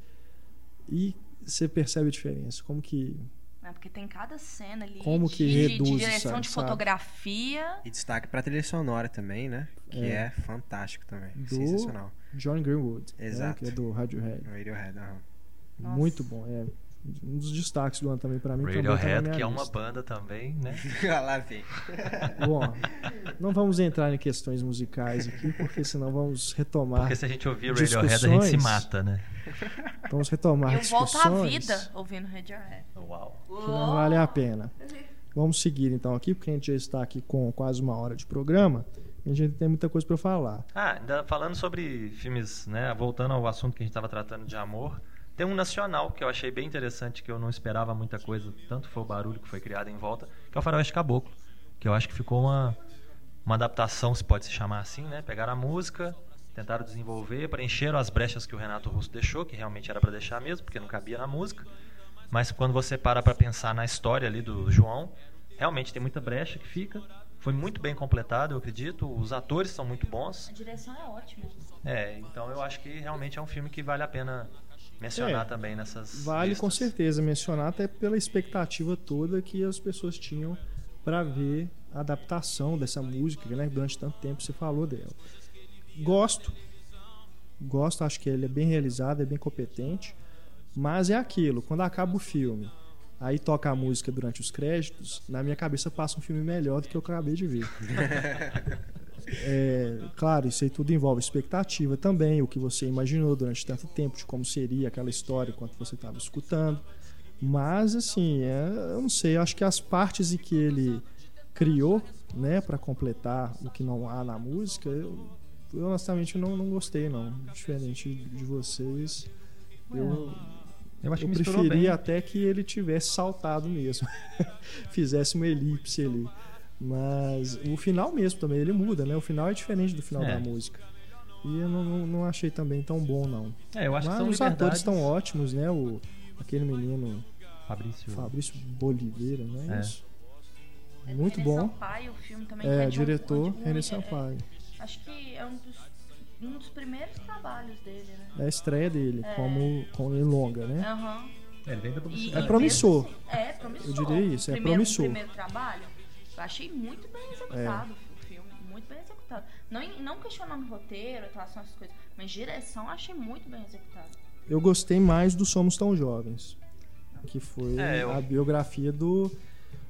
E você percebe a diferença, como que É porque tem cada cena ali Como de, que de- de reduz, direção sabe, de sabe? E fotografia. destaque pra trilha sonora também, né? Que É. é, fantástico também. Do- Sensacional. John Greenwood, né, Exato. que é do Radiohead. Radiohead, aham. Muito bom, é um dos destaques do ano também pra mim. também tá Radiohead, que é uma banda também, né? Lá vem. Bom, não vamos entrar em questões musicais aqui, porque senão vamos retomar, Porque se a gente ouvir Radiohead, a gente se Discussões. mata, né? vamos retomar Eu volto à discussões vida ouvindo Radiohead. Uau. que não vale a pena. Vamos seguir então aqui, porque a gente já está aqui com quase uma hora de programa. E a gente tem muita coisa para falar. Ah, ainda falando sobre filmes, né? Voltando ao assunto que a gente estava tratando de amor, tem um nacional que eu achei bem interessante, que eu não esperava muita coisa, tanto foi o barulho que foi criado em volta, que é o Faroeste Caboclo, que eu acho que ficou uma, uma adaptação, se pode se chamar assim, né? Pegaram a música, tentaram desenvolver, preencheram as brechas que o Renato Russo deixou, que realmente era para deixar mesmo, porque não cabia na música. Mas quando você para para pensar na história ali do João, realmente tem muita brecha que fica. Foi muito bem completado, eu acredito. Os atores são muito bons. A direção é ótima. É, então eu acho que realmente é um filme que vale a pena mencionar É, também nessas. Vale com listas. certeza mencionar, até pela expectativa toda que as pessoas tinham para ver a adaptação dessa música, né? Durante tanto tempo você falou dela. Gosto, gosto, acho que ele é bem realizado, é bem competente, mas é aquilo, quando acaba o filme, aí toca a música durante os créditos, na minha cabeça passa um filme melhor do que eu acabei de ver. É, claro, isso aí tudo envolve expectativa também, o que você imaginou durante tanto tempo, de como seria aquela história enquanto você estava escutando. Mas, assim, é, eu não sei, eu acho que as partes em que ele criou, né, para completar o que não há na música, eu, eu honestamente não, não gostei, não. Diferente de vocês, eu, Eu acho eu que misturou preferia bem. até que ele tivesse saltado mesmo, fizesse uma elipse ali. Mas o final mesmo também, ele muda, né? O final é diferente do final É. da música. E eu não, não, não achei também tão bom, não. É, eu acho Mas que são os atores liberdades. estão ótimos, né? O, aquele menino Fabrício. Fabrício Boliveira, né? É. Isso. É Muito René bom. Sampaio, o filme também. É, um- diretor um- René é- Sampaio. acho que é um dos, um dos primeiros trabalhos dele, né? É a estreia dele, É. como, como em longa, né? Aham. É, ele vem da publicidade. É promissor. assim, É, promissor. Eu diria isso, é primeiro, promissor. O primeiro trabalho, eu achei muito bem executado o filme. Muito bem executado. Não, não questionando roteiro, atuação, essas coisas, mas direção eu achei muito bem executado. Eu gostei mais do Somos Tão Jovens, que foi É, eu- a biografia do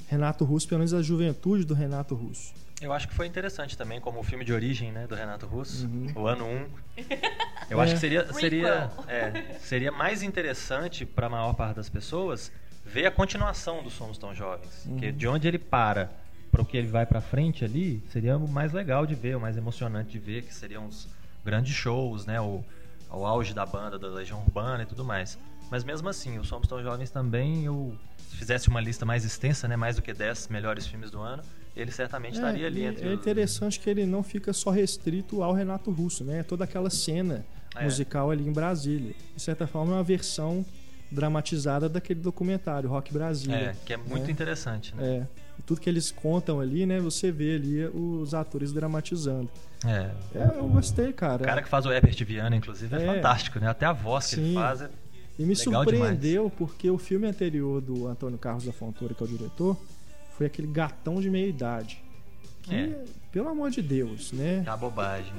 Renato Russo, pelo menos a juventude do Renato Russo. Eu acho que foi interessante também, como o filme de origem, né, do Renato Russo, Uhum. o ano 1. Eu É. acho que seria, seria, Prequel. é, seria mais interessante para a maior parte das pessoas ver a continuação do Somos Tão Jovens. Uhum. Porque de onde ele para para o que ele vai para frente ali, seria o mais legal de ver, o mais emocionante de ver, que seriam os grandes shows, né, o, o auge da banda, da Legião Urbana e tudo mais. Mas mesmo assim, o Somos Tão Jovens também, eu se fizesse uma lista mais extensa, né, mais do que 10 melhores filmes do ano, ele certamente estaria ali entre é os- interessante que ele não fica só restrito ao Renato Russo, né? Toda aquela cena É. musical ali em Brasília. De certa forma, é uma versão dramatizada daquele documentário, Rock Brasília. É, que é muito né? interessante, né? É. Tudo que eles contam ali, né? Você vê ali os atores dramatizando. É. É, eu gostei, cara. O cara que faz o Herbert Viana, inclusive, é, É. fantástico, né? Até a voz que ele Sim. faz é... E me surpreendeu porque o filme anterior do Antônio Carlos da Fontoura, que é o diretor, foi aquele gatão de meia idade. Que, É. pelo amor de Deus, né? uma bobagem.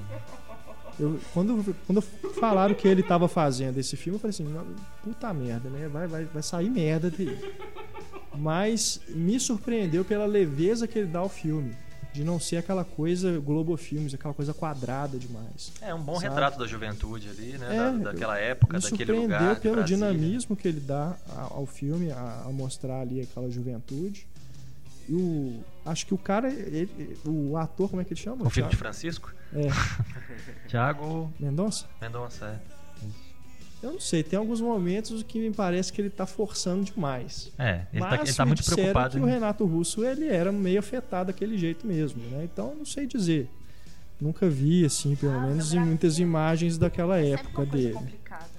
Eu, quando, quando falaram que ele tava fazendo esse filme, eu falei assim, "Não, puta merda, né? Vai, vai, vai sair merda dele. Mas me surpreendeu pela leveza que ele dá ao filme. De não ser aquela coisa Globo Filmes, aquela coisa quadrada demais. É um bom Sabe? retrato da juventude ali, né? É, da, daquela época, Me daquele surpreendeu lugar. de pelo Brasília. dinamismo que ele dá ao filme, a, a mostrar ali aquela juventude. E o, acho que o cara, ele- o ator, como é que ele chama? O filho de Francisco? É, Tiago Mendonça? Mendonça, é. Eu não sei, tem alguns momentos que me parece que ele tá forçando demais. É, ele, Mas tá, ele tá muito disseram preocupado. que o Renato Russo ele era meio afetado daquele jeito mesmo, né? Então não sei dizer. Nunca vi assim, pelo Ah, menos em muitas imagens daquela É época uma coisa dele. complicada.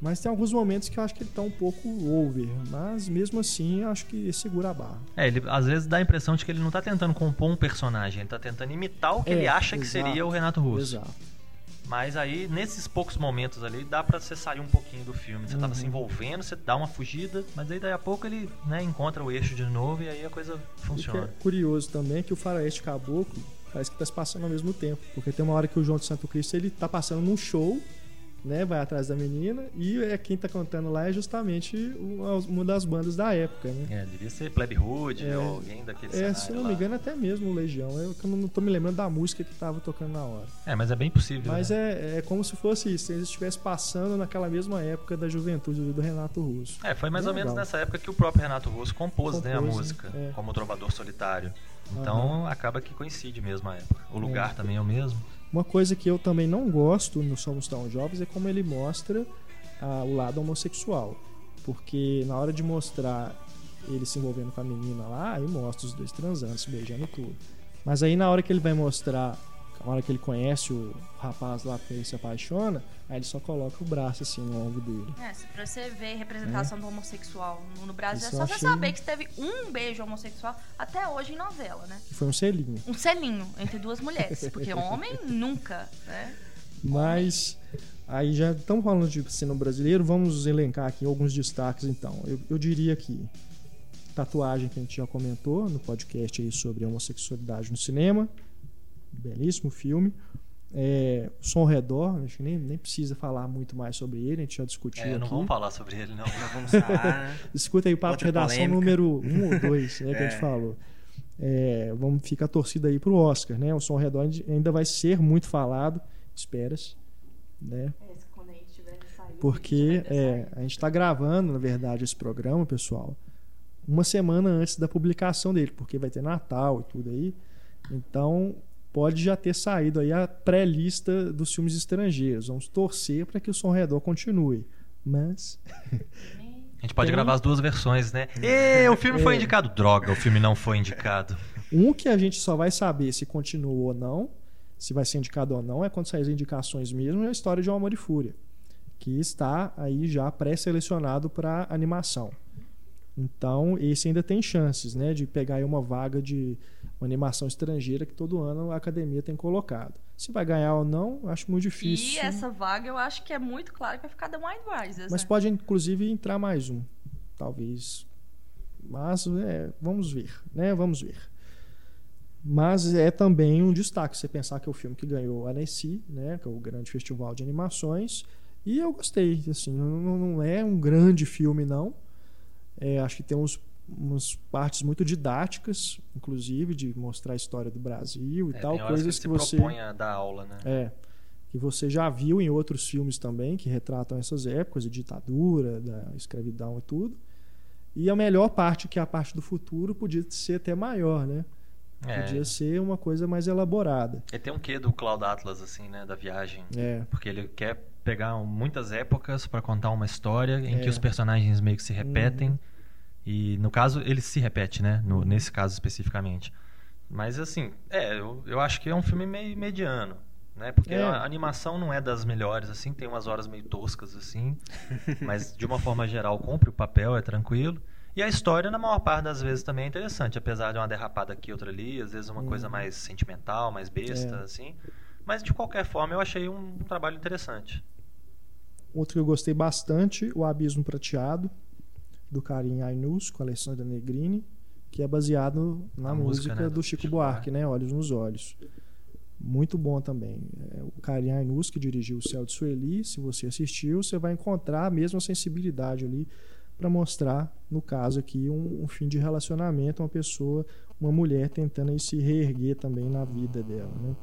Mas tem alguns momentos que eu acho que ele tá um pouco over, mas mesmo assim eu acho que segura a barra. É, ele às vezes dá a impressão de que ele não tá tentando compor um personagem, ele tá tentando imitar o que É, ele acha que exato. seria o Renato Russo. Exato. Mas aí, nesses poucos momentos ali, dá pra você sair um pouquinho do filme. Você tava Uhum. se envolvendo, você dá uma fugida, mas aí daí a pouco ele né, encontra o eixo de novo e aí a coisa O que funciona. é curioso também é que o Faroeste Caboclo parece que tá se passando ao mesmo tempo. Porque tem uma hora que o João de Santo Cristo ele tá passando num show, né? Vai atrás da menina, e é quem tá cantando lá é justamente uma das bandas da época, né? É, devia ser Plebe Hood É. ou alguém daquele É, se eu não me engano, até mesmo o Legião. Eu, não tô me lembrando da música que tava tocando na hora. É, mas é bem possível. Mas né? é, é como se fosse isso, se eles estivessem passando naquela mesma época da juventude do Renato Russo. É, foi mais Bem ou menos legal. nessa época que o próprio Renato Russo compôs, né, a Compôs, né? música, É. como Trovador Solitário. Então acaba que coincide mesmo a época. O lugar É. também é o mesmo. Uma coisa que eu também não gosto no Somos Tão Jovens é como ele mostra ah, o lado homossexual. Porque na hora de mostrar ele se envolvendo com a menina lá, aí mostra os dois transando, se beijando e tudo. Mas aí na hora que ele vai mostrar, na hora que ele conhece o rapaz lá que ele se apaixona, aí ele só coloca o braço assim no ombro dele. É, se pra você ver representação do homossexual no- Brasil, Isso é só você achei- saber que teve um beijo homossexual até hoje em novela, né? Que foi um selinho. Um selinho entre duas mulheres. Porque homem nunca, né? Mas aí já estamos falando de cinema brasileiro, vamos elencar aqui alguns destaques então. Eu, eu diria que tatuagem que a gente já comentou no podcast aí sobre homossexualidade no cinema, belíssimo filme. É, Som ao Redor, acho que nem, nem precisa falar muito mais sobre ele, a gente já discutiu É, não aqui. vamos falar sobre ele, não. Nós vamos falar, né? Escuta aí o papo de Outra redação polêmica. número 1 um ou 2, né, que a gente É. falou. É, vamos ficar torcida aí pro Oscar, né? O Som ao Redor ainda vai ser muito falado, esperas, né? Porque é, a gente está gravando, na verdade, esse programa, pessoal, uma semana antes da publicação dele, porque vai ter Natal e tudo aí. Então, pode já ter saído aí a pré-lista dos filmes estrangeiros. Vamos torcer para que o Som Redor continue. Mas A gente pode Tem- gravar as duas versões, né? E o filme foi É. indicado. Droga, o filme não foi indicado. um que a gente só vai saber se continua ou não, se vai ser indicado ou não, é quando sair as indicações mesmo, é a história de Um Amor e Fúria, que está aí já pré-selecionado para animação. Então, esse ainda tem chances, né, de pegar aí uma vaga de uma animação estrangeira que todo ano a academia tem colocado. Se vai ganhar ou não, acho muito E difícil. essa vaga eu acho que é muito claro que vai ficar da Mind Risers, Mas né? pode inclusive entrar mais um, talvez. Mas é, vamos ver, né? Vamos ver. Mas é também um destaque você pensar que é o filme que ganhou a Annecy, né? Que é o grande festival de animações. E eu gostei, assim, não, não é um grande filme não. É, acho que tem uns, umas partes muito didáticas, inclusive de mostrar a história do Brasil e É, tal, coisas que que, você propõe a dar aula, né? é. Que você já viu em outros filmes também, que retratam essas épocas de ditadura, da escravidão e tudo. E a melhor parte, que é a parte do futuro, podia ser até maior, né? É. Podia ser uma coisa mais elaborada. Ele tem um quê do Cloud Atlas, assim, né? Da viagem. É. Porque ele quer pegar muitas épocas pra contar uma história em É. que os personagens meio que se repetem. Uhum. E no caso, ele se repete, né? No- nesse caso especificamente. Mas assim, é, eu, eu acho que é um filme meio mediano. Né? Porque É. a animação não é das melhores, assim, tem umas horas meio toscas, assim. mas de uma forma geral, cumpre o papel, é tranquilo. E a história, na maior parte das vezes, também é interessante, apesar de uma derrapada aqui, outra ali, às vezes uma coisa Uhum. mais sentimental, mais besta, É. assim. Mas de qualquer forma, eu achei um, um trabalho interessante. Outro que eu gostei bastante, O Abismo Prateado, do Karim Ainus, com a Alessandra Negrini, que é baseado na música, música, né, do Chico, Chico Buarque, né? Olhos nos Olhos. Muito bom também. É, o Karim Ainus, que dirigiu o Céu de Sueli, se você assistiu, você vai encontrar a mesma sensibilidade ali para mostrar, no caso aqui, um, um, fim de relacionamento, uma pessoa, uma mulher tentando se reerguer também na vida dela. Né?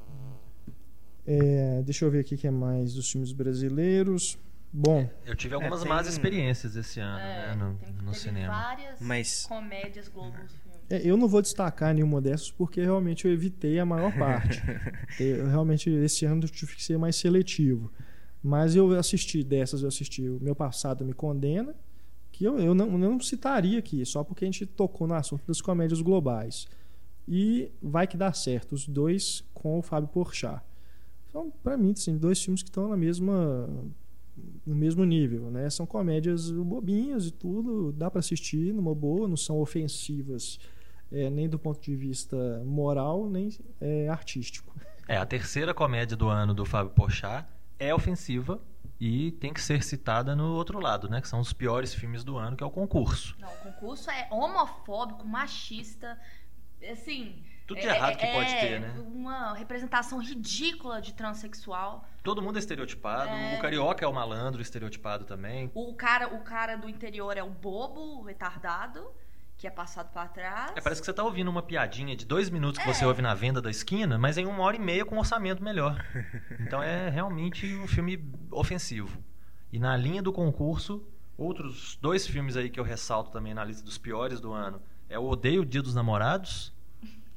É, deixa eu ver aqui o que é mais dos filmes brasileiros. Bom. Eu tive algumas é, tem... más experiências esse ano, é, né, no, no cinema. várias Mas... comédias Globos é, eu não vou destacar nenhuma dessas porque realmente eu evitei a maior parte. eu, realmente, esse ano eu tive que ser mais seletivo. Mas eu assisti dessas, eu assisti O Meu Passado Me Condena, que eu, eu, não, eu não citaria aqui, só porque a gente tocou no assunto das comédias globais. E Vai Que Dá Certo, os dois com o Fábio Porchat. São, para mim, assim, dois filmes que estão na mesma no mesmo nível, né? São comédias bobinhas e tudo, dá para assistir numa boa, não são ofensivas é, nem do ponto de vista moral, nem é, artístico. É, a terceira comédia do ano do Fábio Porchat é ofensiva e tem que ser citada no outro lado, né? Que são os piores filmes do ano, que é o concurso. Não, o concurso é homofóbico, machista, assim... Tudo de é, errado que é, pode ter, né? Uma representação ridícula de transexual. Todo mundo é estereotipado. É... O carioca é o malandro estereotipado também. O cara, o cara do interior é o bobo, o retardado que é passado para trás. É, parece que você está ouvindo uma piadinha de dois minutos que é. você ouve na venda da esquina, mas em uma hora e meia com um orçamento melhor. Então é realmente um filme ofensivo. E na linha do concurso, outros dois filmes aí que eu ressalto também na lista dos piores do ano é o Odeio o Dia dos Namorados,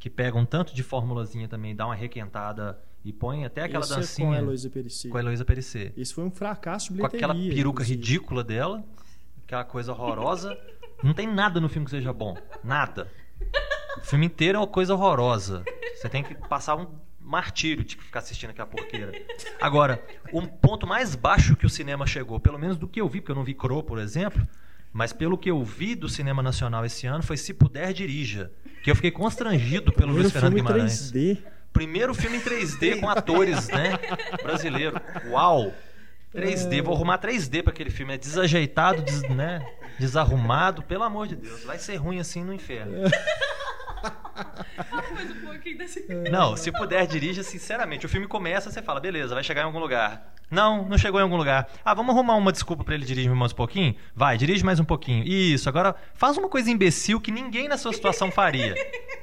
que pega um tanto de formulazinha também, dá uma requentada e põe até aquela Esse dancinha. É com a Heloísa Perissé. Com a Heloísa Perissé. Isso foi um fracasso Com aquela peruca inclusive. ridícula dela, aquela coisa horrorosa. Não tem nada no filme que seja bom. Nada. O filme inteiro é uma coisa horrorosa. Você tem que passar um martírio de ficar assistindo aquela porqueira. Agora, um ponto mais baixo que o cinema chegou, pelo menos do que eu vi, porque eu não vi Crow, por exemplo, mas pelo que eu vi do cinema nacional esse ano foi Se Puder Dirija, que eu fiquei constrangido pelo Luiz Fernando Guimarães. 3D. Primeiro filme em 3D com atores, né? Brasileiro. Uau! 3D, vou arrumar 3D para aquele filme. É desajeitado, des, né? desarrumado, pelo amor de Deus. Vai ser ruim assim no inferno. Não, se puder, dirija sinceramente. O filme começa, você fala, beleza, vai chegar em algum lugar. Não, não chegou em algum lugar. Ah, vamos arrumar uma desculpa para ele dirigir mais um pouquinho? Vai, dirige mais um pouquinho. Isso, agora faz uma coisa imbecil que ninguém na sua situação faria.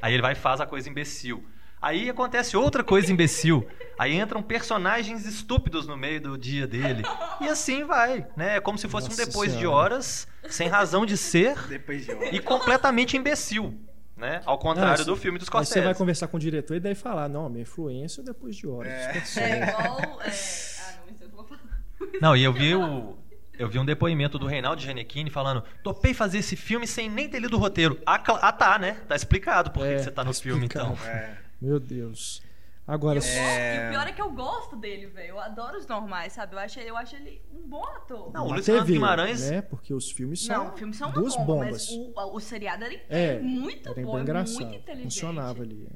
Aí ele vai e faz a coisa imbecil. Aí acontece outra coisa imbecil. Aí entram personagens estúpidos no meio do dia dele. E assim vai, né? É como se fosse Nossa um depois senhora. de horas, sem razão de ser de e completamente imbecil. Né? Ao contrário do filme dos Scorsese. Aí você vai conversar com o diretor e daí falar, não, minha influência é depois de horas. É, é igual... É... Ah, não, isso eu vou falar. Não, e eu vi o... Eu vi um depoimento do Reinaldo Gianecchini falando: topei fazer esse filme sem nem ter lido o roteiro. Ah, ah tá, né? Tá explicado por que é, você tá no tá filme, então. É. Meu Deus. Agora. É... E o pior é que eu gosto dele, velho. Eu adoro os normais, sabe? Eu acho, eu acho ele um bom ator. Não, o Luiz Fernando Guimarães. Né? Porque os filmes são. Não, os filmes são duas bomba, bombas. o, o seriado era é, muito era bom, engraçado. muito inteligente. Funcionava ali.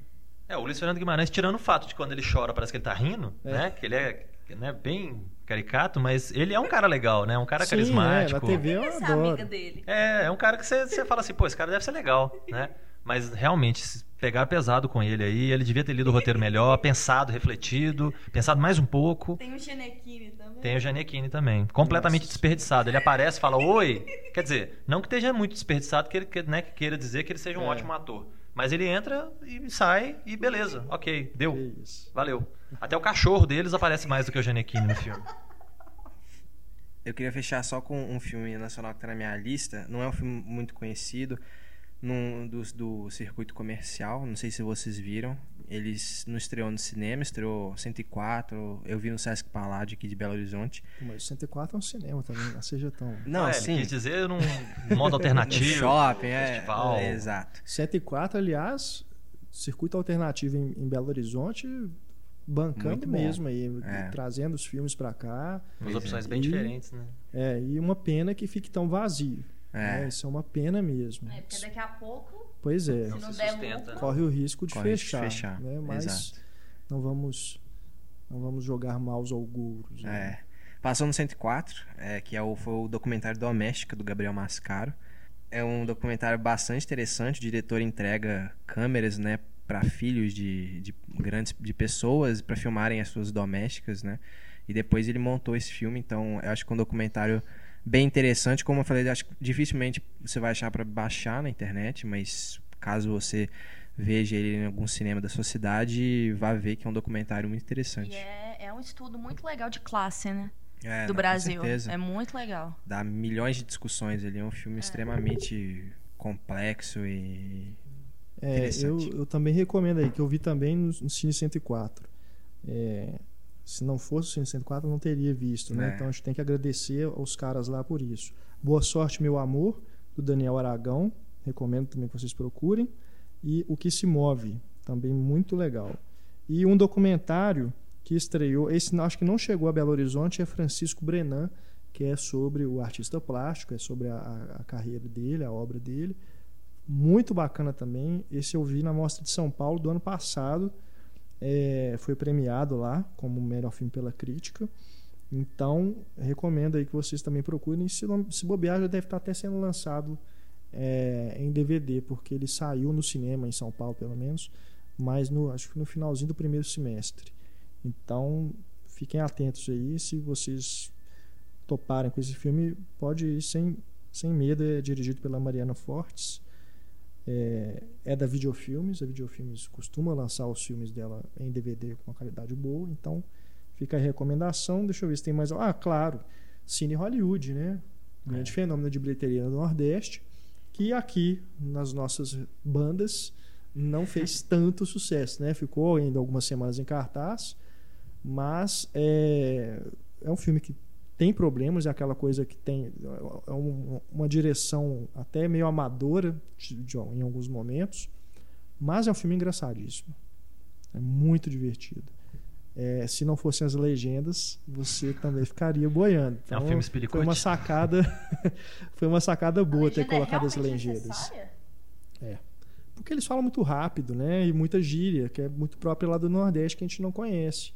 É, o Luiz Fernando Guimarães, tirando o fato de quando ele chora, parece que ele tá rindo, é. né? Que ele é né, bem caricato, mas ele é um cara legal, né? Um cara Sim, carismático. É, na TV eu adoro. amiga dele. É, é um cara que você fala assim, pô, esse cara deve ser legal, né? Mas realmente, pegar pesado com ele aí. Ele devia ter lido o roteiro melhor, pensado, refletido, pensado mais um pouco. Tem o Gianecchini também. Tem o Gianecchini também. Completamente Nossa. desperdiçado. Ele aparece fala, oi. Quer dizer, não que esteja muito desperdiçado, que ele né, que queira dizer que ele seja um é. ótimo ator. Mas ele entra e sai e beleza, ok, deu. Valeu. Até o cachorro deles aparece mais do que o Gianecchini no filme. Eu queria fechar só com um filme nacional que está na minha lista. Não é um filme muito conhecido, num, do, do circuito comercial. Não sei se vocês viram. Eles não estreou no cinema, estreou 104. Eu vi no Sesc Paládio aqui de Belo Horizonte. Mas 104 é um cinema também, não seja tão. Não, é, sim. Quis dizer num modo alternativo. shopping, é, festival. é. Exato. 104, aliás, circuito alternativo em, em Belo Horizonte, bancando mesmo aí, é. trazendo os filmes para cá. Umas opções bem e, diferentes, né? É, e uma pena que fique tão vazio. É. é. Isso é uma pena mesmo. É, porque daqui a pouco. Pois é. Não se sustenta, né? corre o risco de corre fechar. De fechar. Né? Mas Exato. não vamos, não vamos jogar maus augúrios. Né? É. Passou no 104, é, que é o, foi o documentário Doméstica do Gabriel Mascaro. É um documentário bastante interessante. O diretor entrega câmeras né, para filhos de, de grandes de pessoas para filmarem as suas domésticas, né? E depois ele montou esse filme, então eu acho que é um documentário bem interessante. Como eu falei, acho que dificilmente você vai achar para baixar na internet, mas caso você veja ele em algum cinema da sua cidade, vá ver que é um documentário muito interessante. E é, é um estudo muito legal de classe, né? É, Do não, Brasil. É muito legal. Dá milhões de discussões. Ele é um filme extremamente complexo e É, eu, eu também recomendo aí, que eu vi também no, no Cine 104. É, se não fosse o Cine 104, eu não teria visto, né? É. Então a gente tem que agradecer aos caras lá por isso. Boa sorte, meu amor, do Daniel Aragão. Recomendo também que vocês procurem. E O Que Se Move, também muito legal. E um documentário que estreou, esse acho que não chegou a Belo Horizonte, é Francisco Brenan, que é sobre o artista plástico, é sobre a- a carreira dele, a obra dele. Muito bacana também. Esse eu vi na Mostra de São Paulo do ano passado. É, foi premiado lá como melhor filme pela crítica. Então, recomendo aí que vocês também procurem. Se, se bobear, já deve estar até sendo lançado é, em DVD, porque ele saiu no cinema em São Paulo, pelo menos, mas no, acho que no finalzinho do primeiro semestre. Então, fiquem atentos aí. Se vocês toparem com esse filme, pode ir sem, sem medo. É dirigido pela Mariana Fortes. É, é da Videofilmes. A Videofilmes costuma lançar os filmes dela em DVD com uma qualidade boa. Então, fica a recomendação. Deixa eu ver se tem mais. Ah, claro. Cine Hollywood, né? Grande É. fenômeno de bilheteria no Nordeste. Que aqui, nas nossas bandas, não fez tanto sucesso, né? Ficou ainda algumas semanas em cartaz. Mas é, é um filme que tem problemas, é aquela coisa que tem é um- uma direção até meio amadora de- de- em alguns momentos, mas é um filme engraçadíssimo. É muito divertido. É, se não fossem as legendas, você também ficaria boiando. É um filme foi espiricute? uma sacada, foi uma sacada boa ter legenda é colocado as legendas. necessária? Porque eles falam muito rápido, né? E muita gíria, que é muito própria lá do Nordeste que a gente não conhece.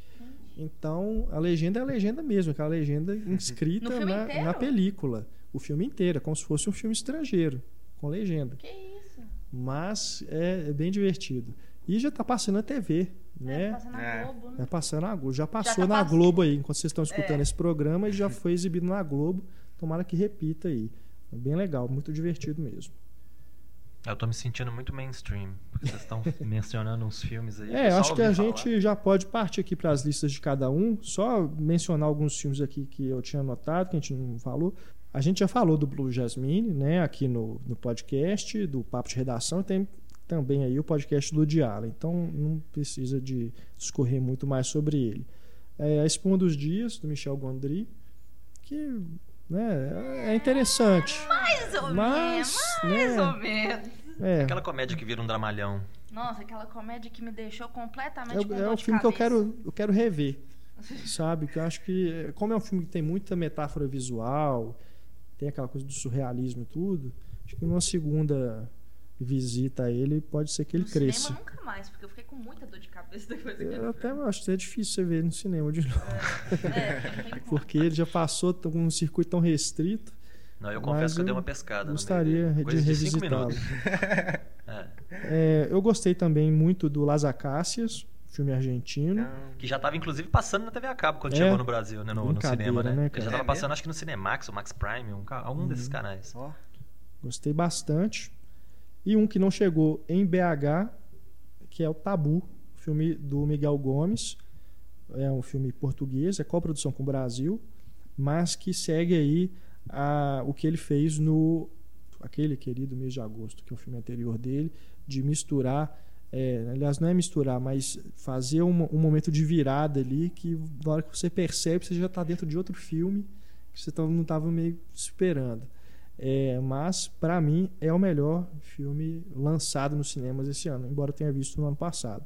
Então, a legenda é a legenda mesmo, aquela legenda inscrita No filme na, na película. O filme inteiro, é como se fosse um filme estrangeiro, com legenda. Que isso? Mas é, é bem divertido. E já tá passando na TV, É, né? passa na É. Globo, né? Vai passar na Globo. Já passou tá na pass- Globo aí, enquanto vocês estão escutando É. esse programa, ele já foi exibido na Globo. Tomara que repita aí. É bem legal, muito divertido mesmo. Eu tô me sentindo muito mainstream. Porque vocês estão mencionando uns filmes aí. É, eu acho que a falar. gente já pode partir aqui para as listas de cada um. Só mencionar alguns filmes aqui que eu tinha anotado, que a gente não falou. A gente já falou do Blue Jasmine, né, aqui no, no podcast, do Papo de Redação, e tem também aí o podcast do Diala. Então não precisa de discorrer muito mais sobre ele. É, a Espuma dos Dias, do Michel Gondry, que né, é interessante. Mais ou menos, mais né, ou menos. é, Aquela comédia que vira um dramalhão. Nossa, aquela comédia que me deixou completamente É, com é um filme que eu quero, eu quero rever. Sabe? Que eu acho que, como é um filme que tem muita metáfora visual, tem aquela coisa do surrealismo e tudo, acho que numa segunda visita a ele pode ser que ele no cresça. cinema nunca mais, porque eu fiquei com muita dor de cabeça depois daquele Eu até acho que é difícil você ver no cinema de novo, É, como. porque ele já passou com um circuito tão restrito. Não, eu confesso que eu eu dei uma pescada. Gostaria de cinco revisitá-lo. minutos. É. É, eu gostei também muito do Las Acácias, filme argentino. Não. Que já tava, inclusive, passando na TV a cabo quando É. chegou no Brasil, né? No, no cinema, né? né, Ele já É tava mesmo? passando, acho que no Cinemax, ou Max Prime, um, algum desses canais. Ó, Gostei bastante. E um que não chegou em BH, que é o Tabu, filme do Miguel Gomes. É um filme português, é coprodução com o Brasil, mas que segue aí a, o que ele fez no aquele querido mês de agosto, que é o filme anterior dele, de misturar, é, aliás, não é misturar, mas fazer um, um momento de virada ali que na hora que você percebe, você já está dentro de outro filme que você tava- não estava meio esperando. É, mas, para mim, é o melhor filme lançado nos cinemas esse ano, embora eu tenha visto no ano passado.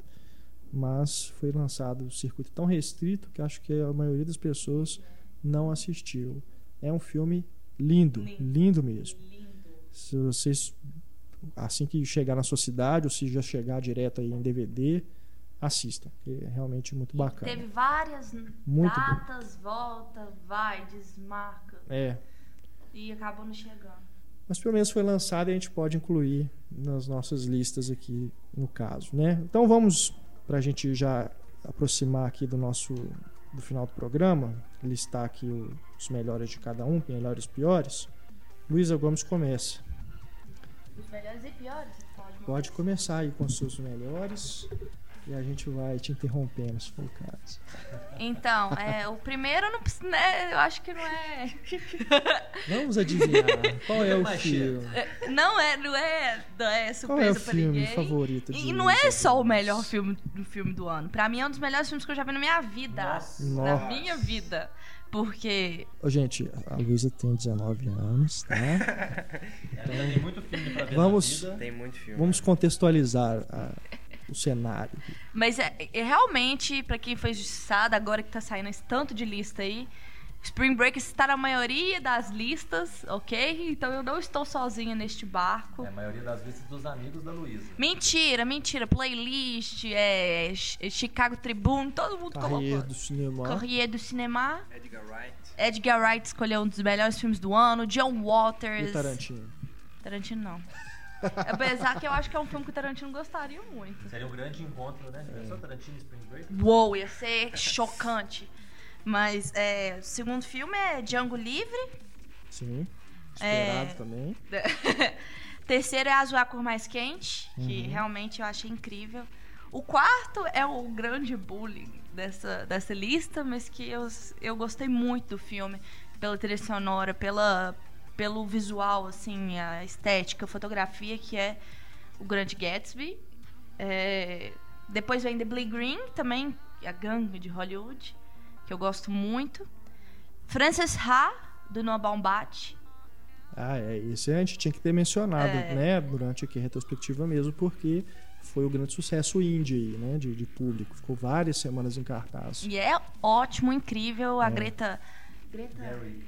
Mas foi lançado um circuito tão restrito que acho que a maioria das pessoas não assistiu. É um filme lindo, Lindo. lindo mesmo. Lindo. Se vocês, assim que chegar na sua cidade, ou se já chegar direto aí em DVD, assistam, que é realmente muito bacana. Teve várias Muito bom. datas, volta, vai, desmarca. É, E acabou não chegando. Mas pelo menos foi lançado e a gente pode incluir nas nossas listas aqui, no caso, né? Então vamos, para a gente já aproximar aqui do nosso do final do programa, listar aqui os melhores de cada um, melhores e piores. Luísa Gomes começa. Os melhores e piores? Pode, Pode começar aí com os seus melhores e a gente vai te interrompendo, se for o caso. Então, é, o primeiro não precisa, né, eu acho que não é. Vamos adivinhar qual é o filme. Não é, não é, não é Qual é o surpresa pra filme ninguém. favorito de E não é só o melhor filme do filme do ano. Pra mim é um dos melhores filmes que eu já vi na minha vida. Nossa. Na Nossa. minha vida. Porque Ô, gente, a Luísa tem 19 anos, tá? Ainda tem muito filme pra ver Vamos- na vida. Tem muito filme. Vamos contextualizar a- o cenário. Mas é, é realmente, pra quem foi justiçado, agora que tá saindo esse tanto de lista aí, Spring Break está na maioria das listas, ok? Então eu não estou sozinha neste barco. É a maioria das listas dos amigos da Luísa. Mentira, mentira. Playlist, é, Ch- Chicago Tribune, todo mundo colocou. do cinema. Corriere do Cinema. Edgar Wright. Edgar Wright escolheu um dos melhores filmes do ano. John Waters. E Tarantino. Tarantino não. Apesar que eu acho que é um filme que o Tarantino gostaria muito. Seria um grande encontro, né? Pensou Tarantino e Spring Break? Uou, ia ser chocante. Mas é, o segundo filme é Django Livre. Sim. Esperado É. também. Terceiro é Azul é a Cor Mais Quente, que realmente eu achei incrível. O quarto é o grande bullying dessa, dessa lista, mas que eu, eu gostei muito do filme. Pela trilha sonora, pela, pelo visual, assim, a estética, a fotografia, que é o Grande Gatsby. É, depois vem The Blee Green, também, a gangue de Hollywood, que eu gosto muito. Frances Ha, do Noah Baumbach. Ah, é. Esse a gente tinha que ter mencionado, É. né? Durante aqui a retrospectiva mesmo, porque foi o grande sucesso indie né? De, de público. Ficou várias semanas em cartaz. E é ótimo, incrível. A É. Greta. Greta. Gary.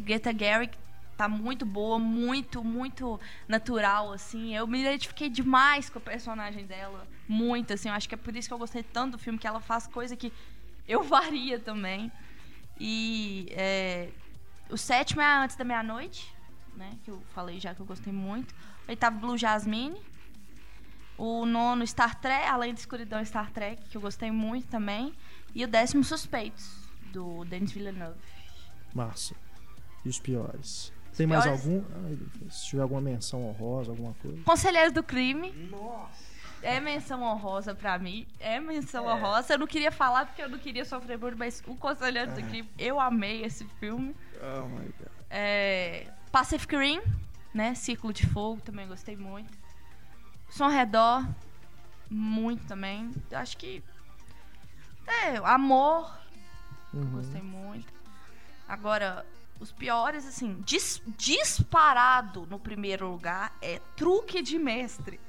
Greta Gerwig tá muito boa, muito, muito natural, assim. Eu me identifiquei demais com o personagem dela. Muito, assim. Eu acho que é por isso que eu gostei tanto do filme, que ela faz coisa que eu faria também. E é, o sétimo é Antes da Meia-Noite, né? Que eu falei já que eu gostei muito. O oitavo, Blue Jasmine. O nono, Star Trek, Além da Escuridão, Star Trek, que eu gostei muito também. E o décimo, Suspeitos, do Denis Villeneuve. Massa. E os piores? Tem mais piores? algum? Ai, se tiver alguma menção honrosa, alguma coisa. Conselheiros do Crime. Nossa. É menção honrosa pra mim. É menção É. honrosa. Eu não queria falar porque eu não queria sofrer muito, mas o Conselheiros do Crime, eu amei esse filme. Oh my god. É, Pacific Rim, né? Círculo de Fogo, também gostei muito. Som Redor, muito também. Eu acho que. É, Amor, Uhum. gostei muito. Agora, os piores, assim, dis- disparado no primeiro lugar é Truque de Mestre.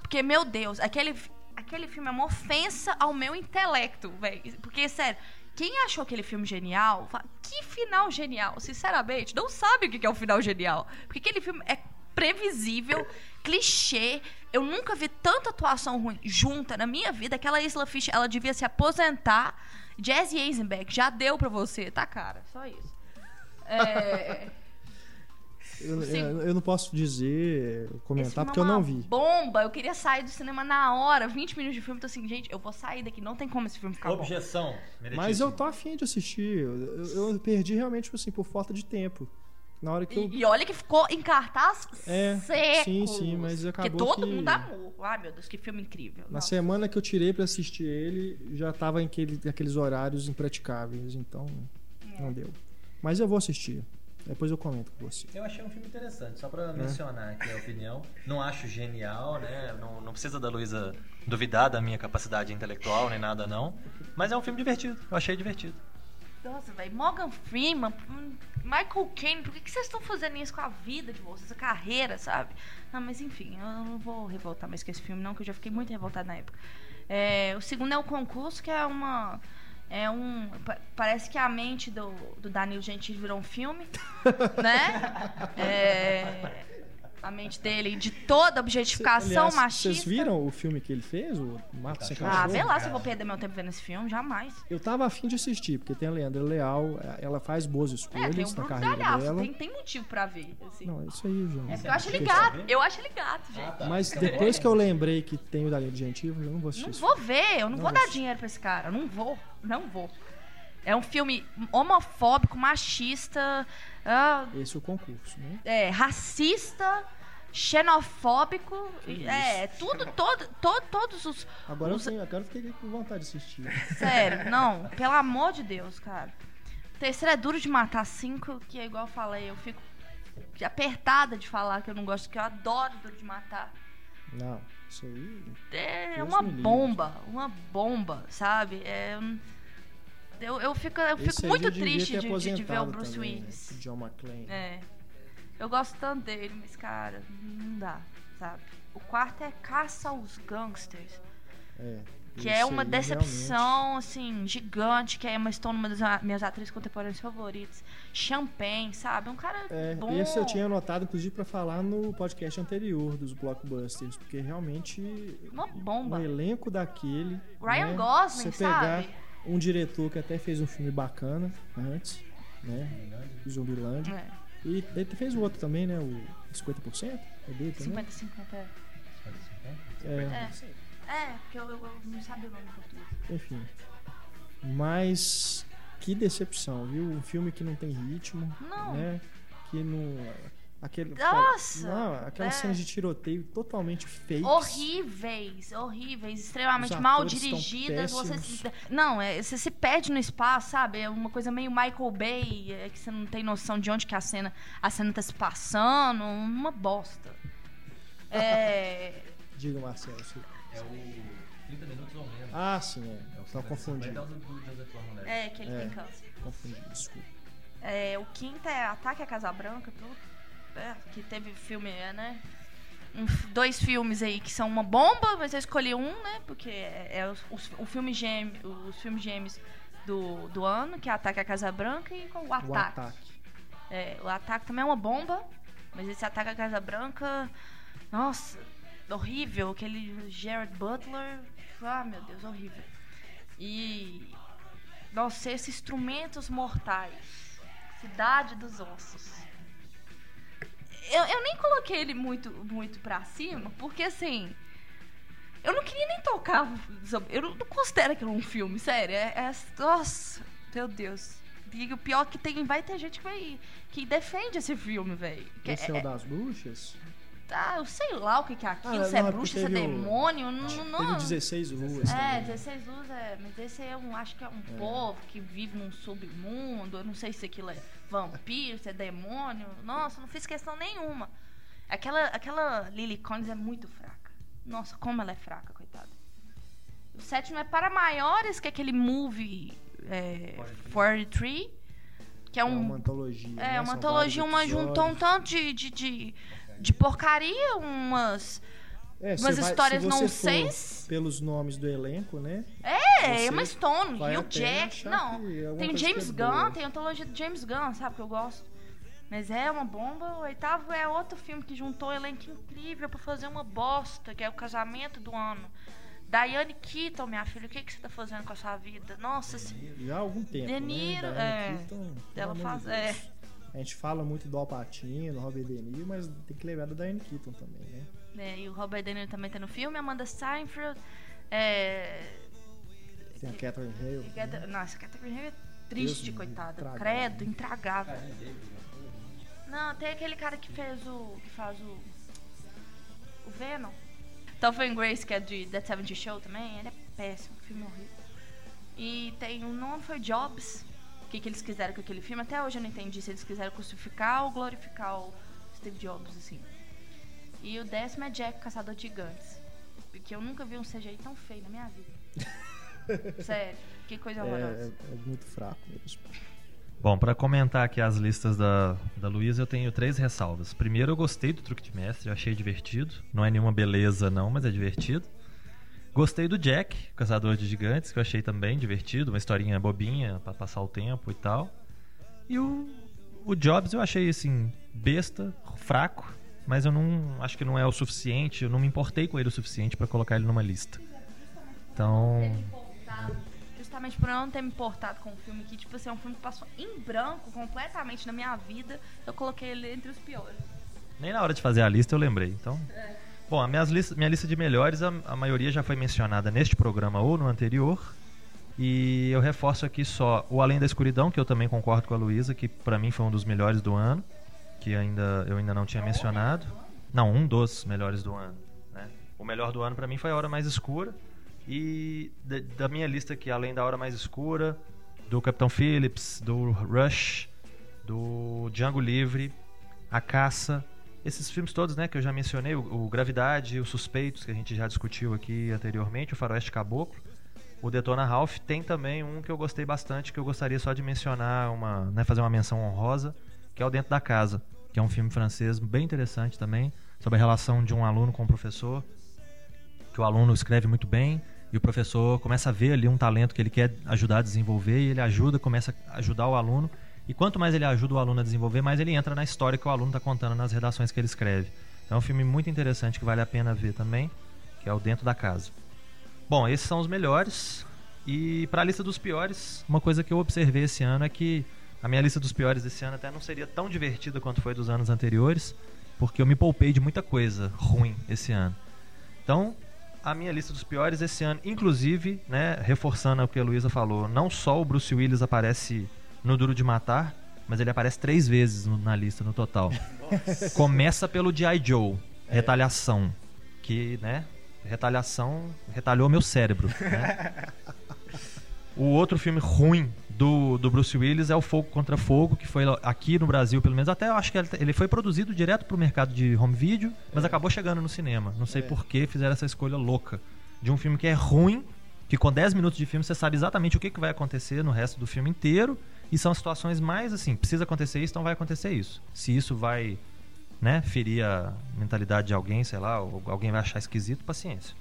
Porque, meu Deus, aquele, aquele filme é uma ofensa ao meu intelecto, velho. Porque, sério, quem achou aquele filme genial, fala, que final genial? Sinceramente, não sabe o que é o final genial. Porque aquele filme é previsível, clichê. Eu nunca vi tanta atuação ruim junta na minha vida. Aquela Isla Fish, ela devia se aposentar. Jazzy Eisenberg, já deu pra você, tá, cara? Só isso. É... Eu, Sim. eu- eu não posso dizer, comentar, porque é eu não vi. Bomba, eu queria sair do cinema na hora, 20 minutos de filme, tô assim, gente, eu vou sair daqui, não tem como esse filme ficar bom. Objeção. Mas eu tô afim de assistir. Eu, eu- eu perdi realmente, tipo assim, por falta de tempo. Na hora que eu. E, e olha que ficou em cartaz É, seco. sim, sim, mas acabou Porque todo que- mundo amou. Ai, meu Deus, que filme incrível. Na Nossa. semana que eu tirei pra assistir ele, já tava em aquele, aqueles horários impraticáveis, então É. não deu. Mas eu vou assistir. Depois eu comento com você. Eu achei um filme interessante, só pra mencionar aqui a opinião. Não acho genial, né? Não, não precisa da Luísa duvidar da minha capacidade intelectual nem nada, não. Mas é um filme divertido. Eu achei divertido. Nossa, velho, Morgan Freeman, hum, Michael Caine, por que, que vocês estão fazendo isso com a vida de vocês, a carreira, sabe? Não, mas enfim, eu não vou revoltar mais com esse filme, não, que eu já fiquei muito revoltada na época. É, o segundo é o concurso, que é uma. É um. pa- Parece que a mente do, do Danilo Gentili virou um filme, né? É, a mente dele de toda objetificação Aliás, machista. Vocês viram o filme que ele fez, o Mato Sem Ah, Cachorro? vê lá se eu vou perder meu tempo vendo esse filme, jamais. Eu tava afim de assistir, porque tem a Leandra Leal, ela faz boas É, tem escolhas o na Bruno carreira Galhaço, dela. tem, tem motivo pra ver, assim. Não, é isso aí, gente. é porque eu acho ele gato, eu acho ele gato, gente. Ah, tá. Mas depois que eu lembrei que tem o Danilo Gentili, eu não vou assistir Não vou ver, eu não, Não vou vou dar dinheiro pra esse cara. Eu não vou, não vou. É um filme homofóbico, machista, ah, Esse é o concurso, né? é, racista, xenofóbico. Que É, tudo, todo, todo, todos os. Agora eu, os- tenho, agora eu fiquei com vontade de assistir. Sério, não, pelo amor de Deus, cara. O terceiro é duro de matar cinco, que é igual eu falei, eu fico apertada de falar que eu não gosto, que eu adoro duro de matar. Não, isso aí. É Deus uma bomba, uma bomba, sabe? É, um- eu, eu fico, eu fico Esse muito triste de, de- ver o Bruce também, né? Willis. O John McClane. É. Eu gosto tanto dele, mas, cara, não dá, sabe? O quarto é Caça aos Gangsters. É, Que é uma aí, decepção, assim, gigante, que é uma Stone, uma das minhas atrizes contemporâneas favoritas. Champagne, sabe? Um cara É, bom. esse eu tinha anotado, inclusive, pra falar no podcast anterior dos blockbusters, porque realmente Uma bomba. um elenco daquele. Ryan né, Gosling, sabe? Um diretor que até fez um filme bacana antes, né? Zumbilândia. É, E ele fez o outro também, né? O 50%? É dele também? 50-50. é. É, É, é porque eu, eu- eu não sabia o nome português. enfim. Mas que decepção, viu? Um filme que não tem ritmo, Não. né? Que não. Aquele, Nossa! Não, aquelas É. cenas de tiroteio totalmente fakes. Horríveis, horríveis, extremamente mal dirigidas. Você se, não, é, você se perde no espaço, sabe? É uma coisa meio Michael Bay, é, que você não tem noção de onde que a cena, a cena tá se passando. Uma bosta. É. Diga, Marcelo. você- É o 30 minutos ou menos. Ah, sim, é. É o Tá 50, confundindo. 50 do Joseph Gordon-Levitt. É, que ele É. tem câncer. Confundi, desculpa. É, o quinto é Ataque à Casa Branca, tudo. É, que teve filme, é, né? Um dois filmes aí que são uma bomba, mas eu escolhi um, né? Porque é, é os, os- o filme gêmeo, os filmes gêmeos do, do ano, que é Ataque à Casa Branca e o Ataque. O ataque. É, o Ataque também é uma bomba, mas esse Ataque à Casa Branca, nossa, horrível. Aquele Jared Butler, ah, meu Deus, horrível. E, nossa, esses instrumentos mortais, Cidade dos Ossos. Eu, eu nem coloquei ele muito, muito pra cima, porque assim. Eu não queria nem tocar. Eu não, não considero aquilo um filme, sério. É, é- nossa, meu Deus. E o pior é que tem, vai ter gente que vai. que defende esse filme, velho. Esse é, é- o das bruxas? Tá, eu sei lá o que, que é aquilo, Ah, se é não, é bruxa, se é teve o- demônio, não. não Teve 16 ruas é, também. 16 luz é. Mas esse é um. Acho que é um povo que vive num submundo. Eu não sei se aquilo é vampiro, se é demônio. Nossa, não fiz questão nenhuma. Aquela, aquela Lily Collins é muito fraca. Nossa, como ela é fraca, coitada. O sétimo é para maiores que aquele movie é, 43, que é É um uma antologia. é, né? uma antologia, uma juntou um tanto de, de, de, de porcaria, umas. É, umas você vai- histórias se nonsense. for Pelos nomes do elenco, né? É, Você Emma Stone, Hugh Jack. Não, é tem James é Gunn, boa. tem a antologia do James Gunn, sabe? Que eu gosto. Mas é uma bomba. O oitavo é outro filme que juntou um elenco incrível pra fazer uma bosta, que é o casamento do ano. Diane Keaton, minha filha, o que, que você tá fazendo com a sua vida? Nossa, se- Já há algum tempo. De Niro, né? é. Keaton, ela de faz. É. A gente fala muito do Al Pacino, do Robert De Niro, mas tem que lembrar da Diane Keaton também, né? né, E o Robert De Niro também tá no filme. Amanda Seinfeld. É, Tem a Catherine Hale. Né? Nossa, a Catherine Hale é triste, Deus coitada. traga. Credo, intragável. Não, tem aquele cara que fez o. que faz o. O Venom. Topher Grace, que é de That 70 Show também, ele é péssimo, filme horrível. E tem o nome foi Jobs. O que, que eles quiseram com aquele filme? Até hoje eu não entendi se eles quiseram crucificar ou glorificar o Steve Jobs, assim. E o décimo é Jack, Caçador de Gigantes. Porque eu nunca vi um CGI tão feio na minha vida. Sério, que coisa É, horrorosa. é- é muito fraco mesmo. Bom, pra comentar aqui as listas da, da Luísa, eu tenho três ressalvas. Primeiro, eu gostei do Truque de Mestre, eu achei divertido. Não é nenhuma beleza, não, mas é divertido. Gostei do Jack, Caçador de Gigantes, que eu achei também divertido, uma historinha bobinha pra passar o tempo e tal. E o, o Jobs eu achei, assim, besta, fraco. mas eu não acho que não é o suficiente, eu não me importei com ele o suficiente para colocar ele numa lista. Então, Justamente por eu não ter me importado com o filme que, tipo assim, é um filme que passou em branco completamente na minha vida, eu coloquei ele entre os piores. nem na hora de fazer a lista eu lembrei. Então, bom, a minhas lista, minha lista de melhores, a, a maioria já foi mencionada neste programa ou no anterior. E eu reforço aqui só o Além da Escuridão, que eu também concordo com a Luísa, que pra mim foi um dos melhores do ano, que ainda eu ainda não tinha mencionado. Não, um dos melhores do ano. Né? O melhor do ano pra mim foi A Hora Mais Escura. E da, da minha lista aqui, além da Hora Mais Escura, do Capitão Phillips, do Rush, do Django Livre, A Caça, esses filmes todos, né, que eu já mencionei, o, o Gravidade, os Suspeitos, que a gente já discutiu aqui anteriormente, o Faroeste Caboclo, o Detona Ralph, tem também um que eu gostei bastante, que eu gostaria só de mencionar, uma, né, fazer uma menção honrosa, que é o Dentro da Casa, que é um filme francês bem interessante também, sobre a relação de um aluno com um professor, que o aluno escreve muito bem e o professor começa a ver ali um talento que ele quer ajudar a desenvolver e ele ajuda, começa a ajudar o aluno. E quanto mais ele ajuda o aluno a desenvolver, mais ele entra na história que o aluno está contando nas redações que ele escreve. Então é um filme muito interessante que vale a pena ver também, que é o Dentro da Casa. Bom, esses são os melhores. E para a lista dos piores, uma coisa que eu observei esse ano é que a minha lista dos piores desse ano até não seria tão divertida quanto foi dos anos anteriores, porque eu me poupei de muita coisa ruim esse ano. Então, a minha lista dos piores esse ano, inclusive, né, reforçando o que a Luísa falou, não só o Bruce Willis aparece no Duro de Matar, mas ele aparece três vezes no- na lista no total. Começa pelo G.I. Joe, Retaliação, que, né, retaliação retalhou meu cérebro. né? O outro filme ruim do, do Bruce Willis é o Fogo contra Fogo, que foi aqui no Brasil, pelo menos. Até eu acho que ele- foi produzido direto pro mercado de home video, mas acabou chegando no cinema. Não sei É. por que fizeram essa escolha louca de um filme que é ruim, que com 10 minutos de filme você sabe exatamente o que, que vai acontecer no resto do filme inteiro. E são situações mais assim, precisa acontecer isso, então vai acontecer isso. Se isso vai, né, ferir a mentalidade de alguém, sei lá, ou alguém vai achar esquisito, paciência.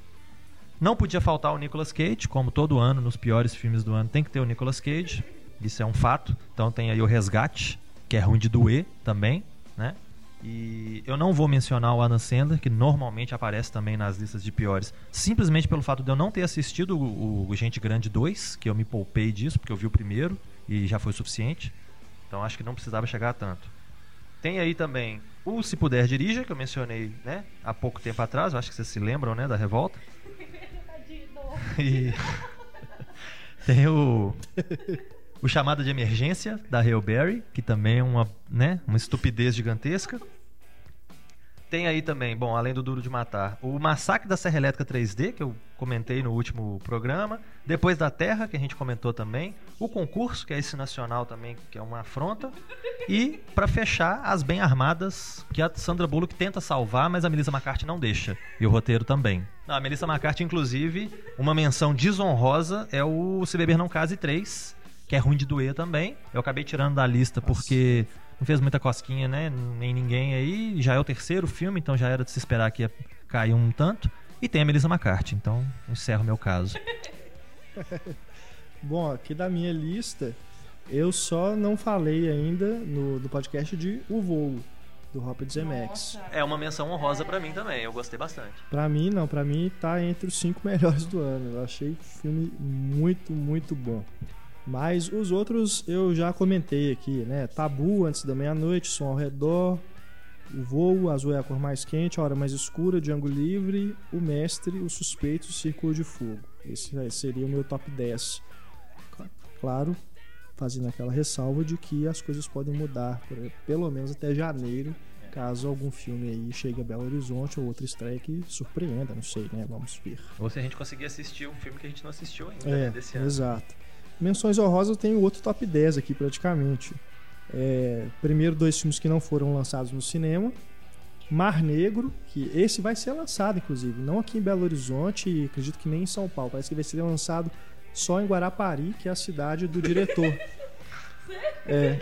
Não podia faltar o Nicolas Cage, como todo ano, nos piores filmes do ano tem que ter o Nicolas Cage. Isso é um fato. Então tem aí o Resgate, que é ruim de doer também, né? E eu não vou mencionar o Adam Sandler, que normalmente aparece também nas listas de piores, simplesmente pelo fato de eu não ter assistido o, o Gente Grande 2, que eu me poupei disso, porque eu vi o primeiro e já foi o suficiente. Então acho que não precisava chegar a tanto. Tem aí também o Se Puder Dirija, que eu mencionei né, há pouco tempo atrás, acho que vocês se lembram né, da revolta. E tem o o chamado de emergência da Hail Berry, que também é uma, né, uma estupidez gigantesca. Tem aí também, bom, além do Duro de Matar, o Massacre da Serra Elétrica 3D, que eu comentei no último programa. Depois da Terra, que a gente comentou também. O concurso, que é esse nacional também, que é uma afronta. E, pra fechar, as bem armadas, que a Sandra Bullock tenta salvar, mas a Melissa McCarthy não deixa. E o roteiro também. Não, a Melissa McCarthy, inclusive, uma menção desonrosa é o Se Beber Não Case 3, que é ruim de doer também. Eu acabei tirando da lista porque não fez muita cosquinha, né? Nem ninguém aí. Já é o terceiro filme, então já era de se esperar que ia cair um tanto. E tem a Melissa McCarthy, então encerro meu caso. Bom, aqui da minha lista, eu só não falei ainda no, no podcast de O Voo, do Robert Zemeckis. É uma menção honrosa pra mim também, eu gostei bastante. Pra mim, não, pra mim tá entre os cinco melhores do ano. Eu achei o filme muito, muito bom. Mas os outros eu já comentei aqui, né? Tabu, Antes da Meia-Noite, Som ao Redor, O Voo, Azul é a Cor Mais Quente, A Hora Mais Escura, Django Livre, O Mestre, O Suspeito, Círculo de Fogo. Esse seria o meu top 10. Cla- Claro, fazendo aquela ressalva de que as coisas podem mudar, pelo menos até janeiro, caso algum filme aí chegue a Belo Horizonte ou outra estreia que surpreenda, não sei, né? Vamos ver. Ou se a gente conseguir assistir um filme que a gente não assistiu ainda É, né, desse ano. exato. Menções honrosas eu tenho outro top 10 aqui praticamente. É, primeiro dois filmes que não foram lançados no cinema. Mar Negro, que esse vai ser lançado, inclusive, não aqui em Belo Horizonte e acredito que nem em São Paulo. Parece que vai ser lançado só em Guarapari, que é a cidade do diretor. É,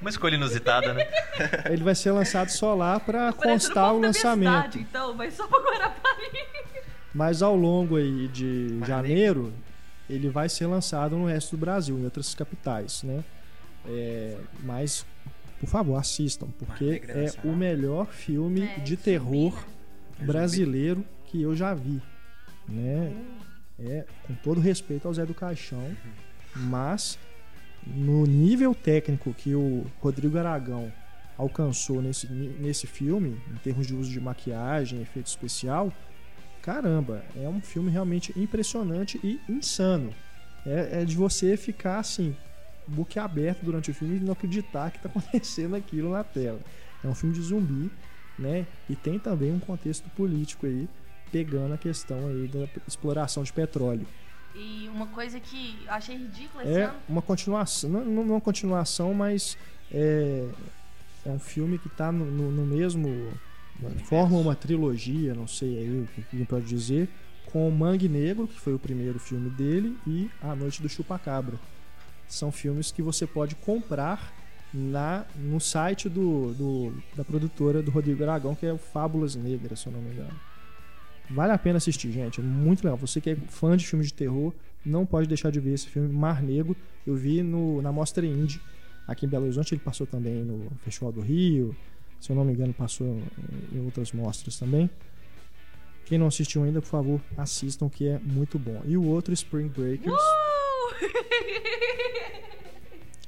Uma escolha inusitada, né? ele vai ser lançado só lá para Parecendo constar o lançamento. cidade, então, vai só pra Guarapari. Mas ao longo aí de Mar janeiro, ele vai ser lançado no resto do Brasil, em outras capitais, né? É, mas por favor, assistam, porque é Nacional. o melhor filme É, de zumbi, terror né? brasileiro que eu já vi, né? É, com todo respeito ao Zé do Caixão, mas no nível técnico que o Rodrigo Aragão alcançou nesse, nesse filme, em termos de uso de maquiagem, efeito especial, caramba, é um filme realmente impressionante e insano. É, é de você ficar assim, boquiaberto durante o filme e não acreditar que está acontecendo aquilo na tela. É um filme de zumbi, né? E tem também um contexto político aí, pegando a questão aí da exploração de petróleo. E uma coisa que eu achei ridícula esse É ano. uma continuação, não, não uma continuação, mas é, é um filme que está no, no- no mesmo. Forma uma trilogia, não sei aí o que alguém pode dizer, com Mangue Negro, que foi o primeiro filme dele, e A Noite do Chupacabra. São filmes que você pode comprar na, no site do, do- da produtora do Rodrigo Aragão, que é o Fábulas Negras, se eu não me engano. Vale a pena assistir, gente. É muito legal. Você que é fã de filmes de terror, não pode deixar de ver esse filme Mar Negro. Eu vi no, na Mostra Indie, aqui em Belo Horizonte. Ele passou também no Festival do Rio. Se eu não me engano, passou em- outras mostras também. Quem não assistiu ainda, por favor, assistam, que é muito bom. E o outro, Spring Breakers.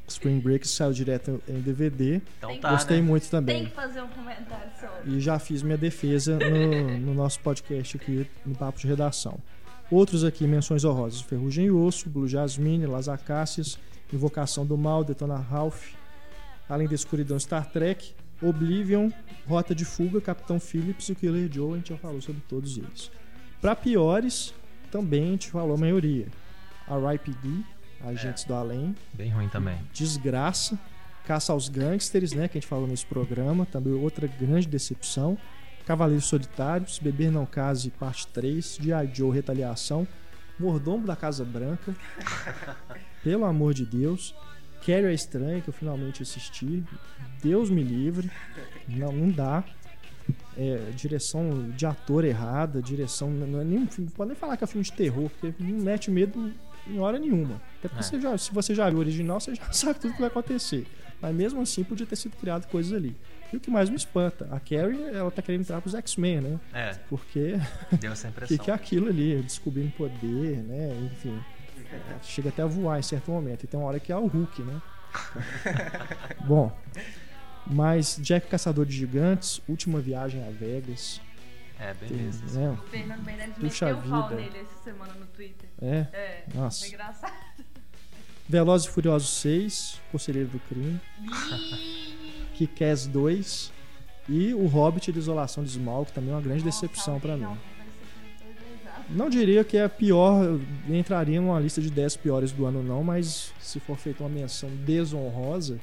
Spring Breakers saiu direto em DVD. Então Tem- tá, Gostei né? muito Tem também. que fazer um comentário sobre. E já fiz minha defesa no, no nosso podcast aqui, no Papo de Redação. Outros aqui, menções honrosas: Ferrugem e Osso, Blue Jasmine, Las Acácias, Invocação do Mal, Detona Ralph, Além da Escuridão, Star Trek, Oblivion, Rota de Fuga, Capitão Phillips e o Killer Joe. A gente já falou sobre todos eles. Para piores, também a gente falou a maioria: R.I.P.D., Agentes do Além, Bem ruim também. Desgraça, Caça aos Gangsters, né, que a gente falou nesse programa, também outra grande decepção. Cavaleiros Solitários, Beber Não Case, parte 3, G.I. Joe Retaliação, Mordomo da Casa Branca, Pelo Amor de Deus, Carrie a Estranha, que eu finalmente assisti, Deus me livre, não, não dá. É, direção de ator errada, direção. Não, é nem, um filme- não pode nem falar que é filme de terror, porque não mete medo em hora nenhuma. Até porque É. você já, se você já viu o original, você já sabe tudo que vai acontecer. Mas mesmo assim, podia ter sido criado coisas ali. E o que mais me espanta, a Carrie, ela tá querendo entrar pros X-Men, né? É, Porque deu essa o impressão. que, que é aquilo ali? Descobrindo poder, né? Enfim. Chega até a voar em certo momento. E tem uma hora que é o Hulk, né? Bom. Mas Jack Caçador de Gigantes, Última Viagem a Vegas. É, bem Tem, mesmo. né? O Fernando Meirelles Puxa meteu o pau vida. nele essa semana no Twitter. É. É, Nossa. foi engraçado. Velozes e Furiosos 6, Conselheiro do Crime. Kick-Ass 2. E o Hobbit de Isolação de Smaug, que também é uma grande nossa, decepção pra não, mim. Não diria que é a pior, entraria numa lista de 10 piores do ano, não, mas se for feita uma menção desonrosa,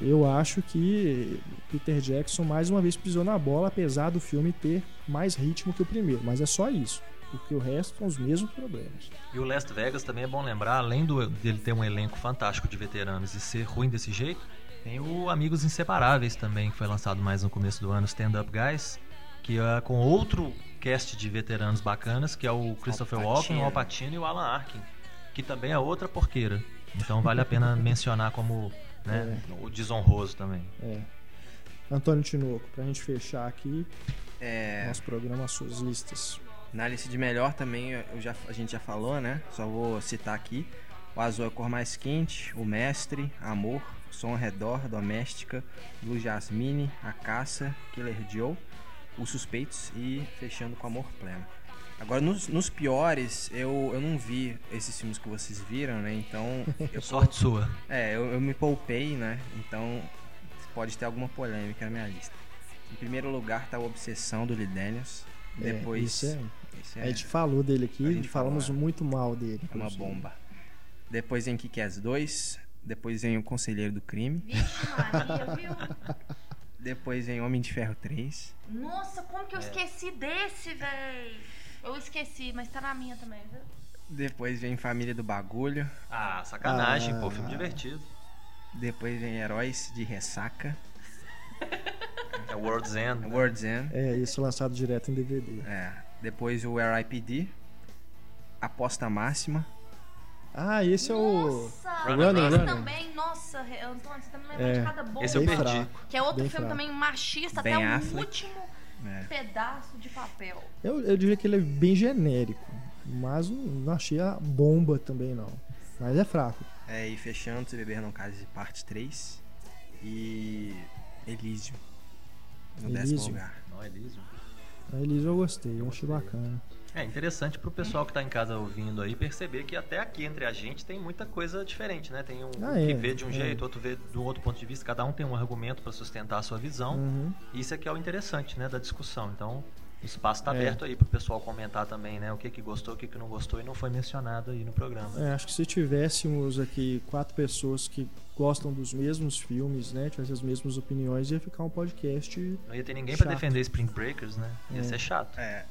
eu acho que Peter Jackson mais uma vez pisou na bola, apesar do filme ter mais ritmo que o primeiro. Mas é só isso, porque o resto são os mesmos problemas. E o Last Vegas também é bom lembrar, além do, dele ter um elenco fantástico de veteranos e ser ruim desse jeito, tem o Amigos Inseparáveis também, que foi lançado mais no começo do ano, Stand Up Guys, que é com outro cast de veteranos bacanas, que é o Christopher Al Walken, o Al Pacino e o Alan Arkin, que também é outra porqueira. Então vale a pena mencionar como né, o desonroso também. É. Antônio Tinoco, pra gente fechar aqui É, nosso programa, as suas listas. na lista de melhor também, eu já, a gente já falou, né? Só vou citar aqui. O azul é a cor mais quente, o mestre, amor, som ao redor, doméstica, Blue Jasmine, a caça, Killer Joe, os suspeitos e fechando com amor pleno. Agora, nos, nos piores, eu, eu não vi esses filmes que vocês viram, né? Então, eu Sorte sua. É, eu, eu me poupei, né? Então pode ter alguma polêmica na minha lista. Em primeiro lugar tá o Obsessão do Lee Daniels. É, Depois. isso é, a é, gente falou dele A aqui, gente falamos falou, é. muito mal dele. é uma bomba. Depois vem Kick-Ass 2. Depois vem O Conselheiro do Crime. Vixe, Maria, viu? Depois vem Homem de Ferro 3. Nossa, como que eu esqueci desse, véi? Eu esqueci, mas tá na minha também, viu? Depois vem Família do Bagulho. Ah, sacanagem, Ah. pô, filme divertido. Depois vem Heróis de Ressaca. É World's End. né? World's End. É, isso lançado direto em DVD. É. Depois o R.I.P.D. Aposta Máxima. Ah, esse é o. Nossa, Runner, esse Runner. também, nossa. Antônio, você tá me lembrando É, de cada bomba. Esse eu Bem perdi. fraco. Que é outro Bem filme fraco. também machista, Ben até o Affleck. último É. pedaço de papel. Eu, eu diria que ele é bem genérico, mas não, achei a bomba também não. Mas é fraco. É, e fechando, Se Beber Não Case, parte 3. E Elysium. No décimo Elysium. lugar. Não, Elísio. A Elisa eu gostei, eu achei bacana. É interessante pro pessoal que tá em casa ouvindo aí perceber que até aqui entre a gente tem muita coisa diferente, né? Tem um Ah, que é, vê de um é. jeito, outro vê do outro ponto de vista, cada um tem um argumento para sustentar a sua visão. Uhum. Isso é que é o interessante, né, da discussão. Então, o espaço tá É. aberto aí pro pessoal comentar também, né, o que que gostou, o que que não gostou e não foi mencionado aí no programa. É, acho que se tivéssemos aqui quatro pessoas que gostam dos mesmos filmes, né? Tivessem as mesmas opiniões, ia ficar um podcast. Não ia ter ninguém pra Chato. defender Spring Breakers, né? Ia É. ser chato. É.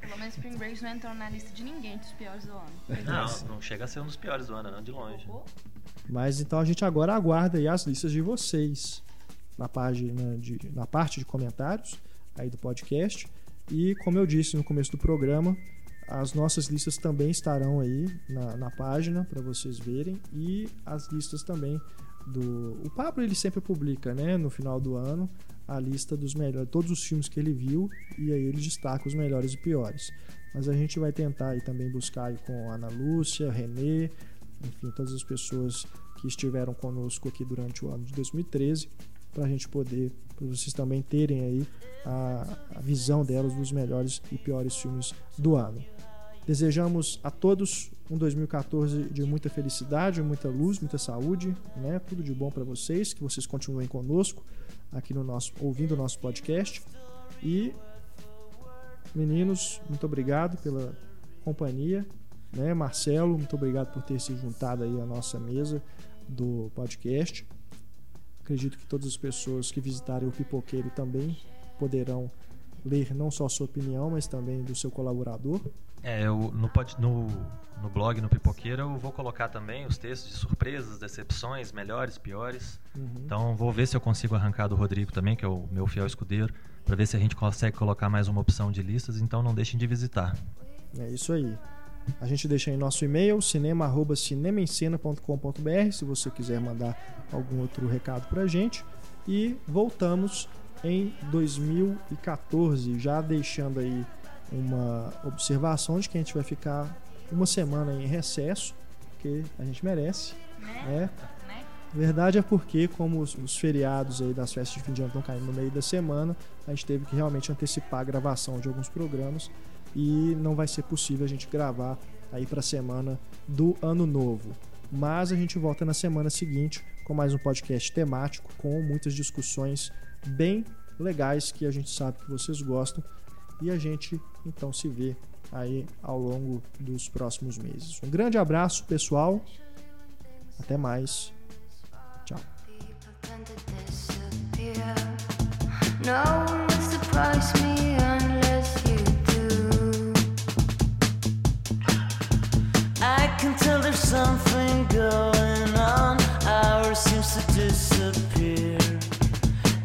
Pelo menos Spring Break não entrou na lista de ninguém dos piores do ano. Não, não chega a ser um dos piores do ano, não, de longe. Mas então a gente agora aguarda aí as listas de vocês na página de, na parte de comentários aí do podcast. E como eu disse no começo do programa, as nossas listas também estarão aí na, na página para vocês verem e as listas também do o Pablo ele sempre publica, né, no final do ano a lista dos melhores, todos os filmes que ele viu e aí ele destaca os melhores e piores. Mas a gente vai tentar aí também buscar aí com Ana Lúcia, Renê, enfim, todas as pessoas que estiveram conosco aqui durante o ano de 2013, para a gente poder, para vocês também terem aí a, a visão delas dos melhores e piores filmes do ano. Desejamos a todos um 2014 de muita felicidade, muita luz, muita saúde, né? Tudo de bom para vocês, que vocês continuem conosco aqui no nosso ouvindo o nosso podcast e meninos, muito obrigado pela companhia, né? Marcelo, muito obrigado por ter se juntado aí à nossa mesa do podcast. Acredito que todas as pessoas que visitarem o Pipoqueiro também poderão ler não só a sua opinião, mas também do seu colaborador. É, eu, no, no, no blog, no Pipoqueira, eu vou colocar também os textos de surpresas, decepções, melhores, piores. Uhum. Então vou ver se eu consigo arrancar do Rodrigo também, que é o meu fiel escudeiro, para ver se a gente consegue colocar mais uma opção de listas. Então não deixem de visitar. É isso aí. A gente deixa aí nosso e-mail, cinema.cinemaencena.com.br, se você quiser mandar algum outro recado pra gente. E voltamos em 2014, já deixando aí uma observação de que a gente vai ficar uma semana em recesso, porque a gente merece, Né? né? né? Verdade é porque, como os, os feriados aí das festas de fim de ano estão caindo no meio da semana, a gente teve que realmente antecipar a gravação de alguns programas e não vai ser possível a gente gravar aí para a semana do ano novo. Mas a gente volta na semana seguinte com mais um podcast temático com muitas discussões bem legais que a gente sabe que vocês gostam e a gente então se vê aí ao longo dos próximos meses. Um grande abraço, pessoal. Até mais. Tchau.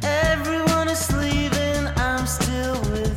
Everyone is leaving, I'm still with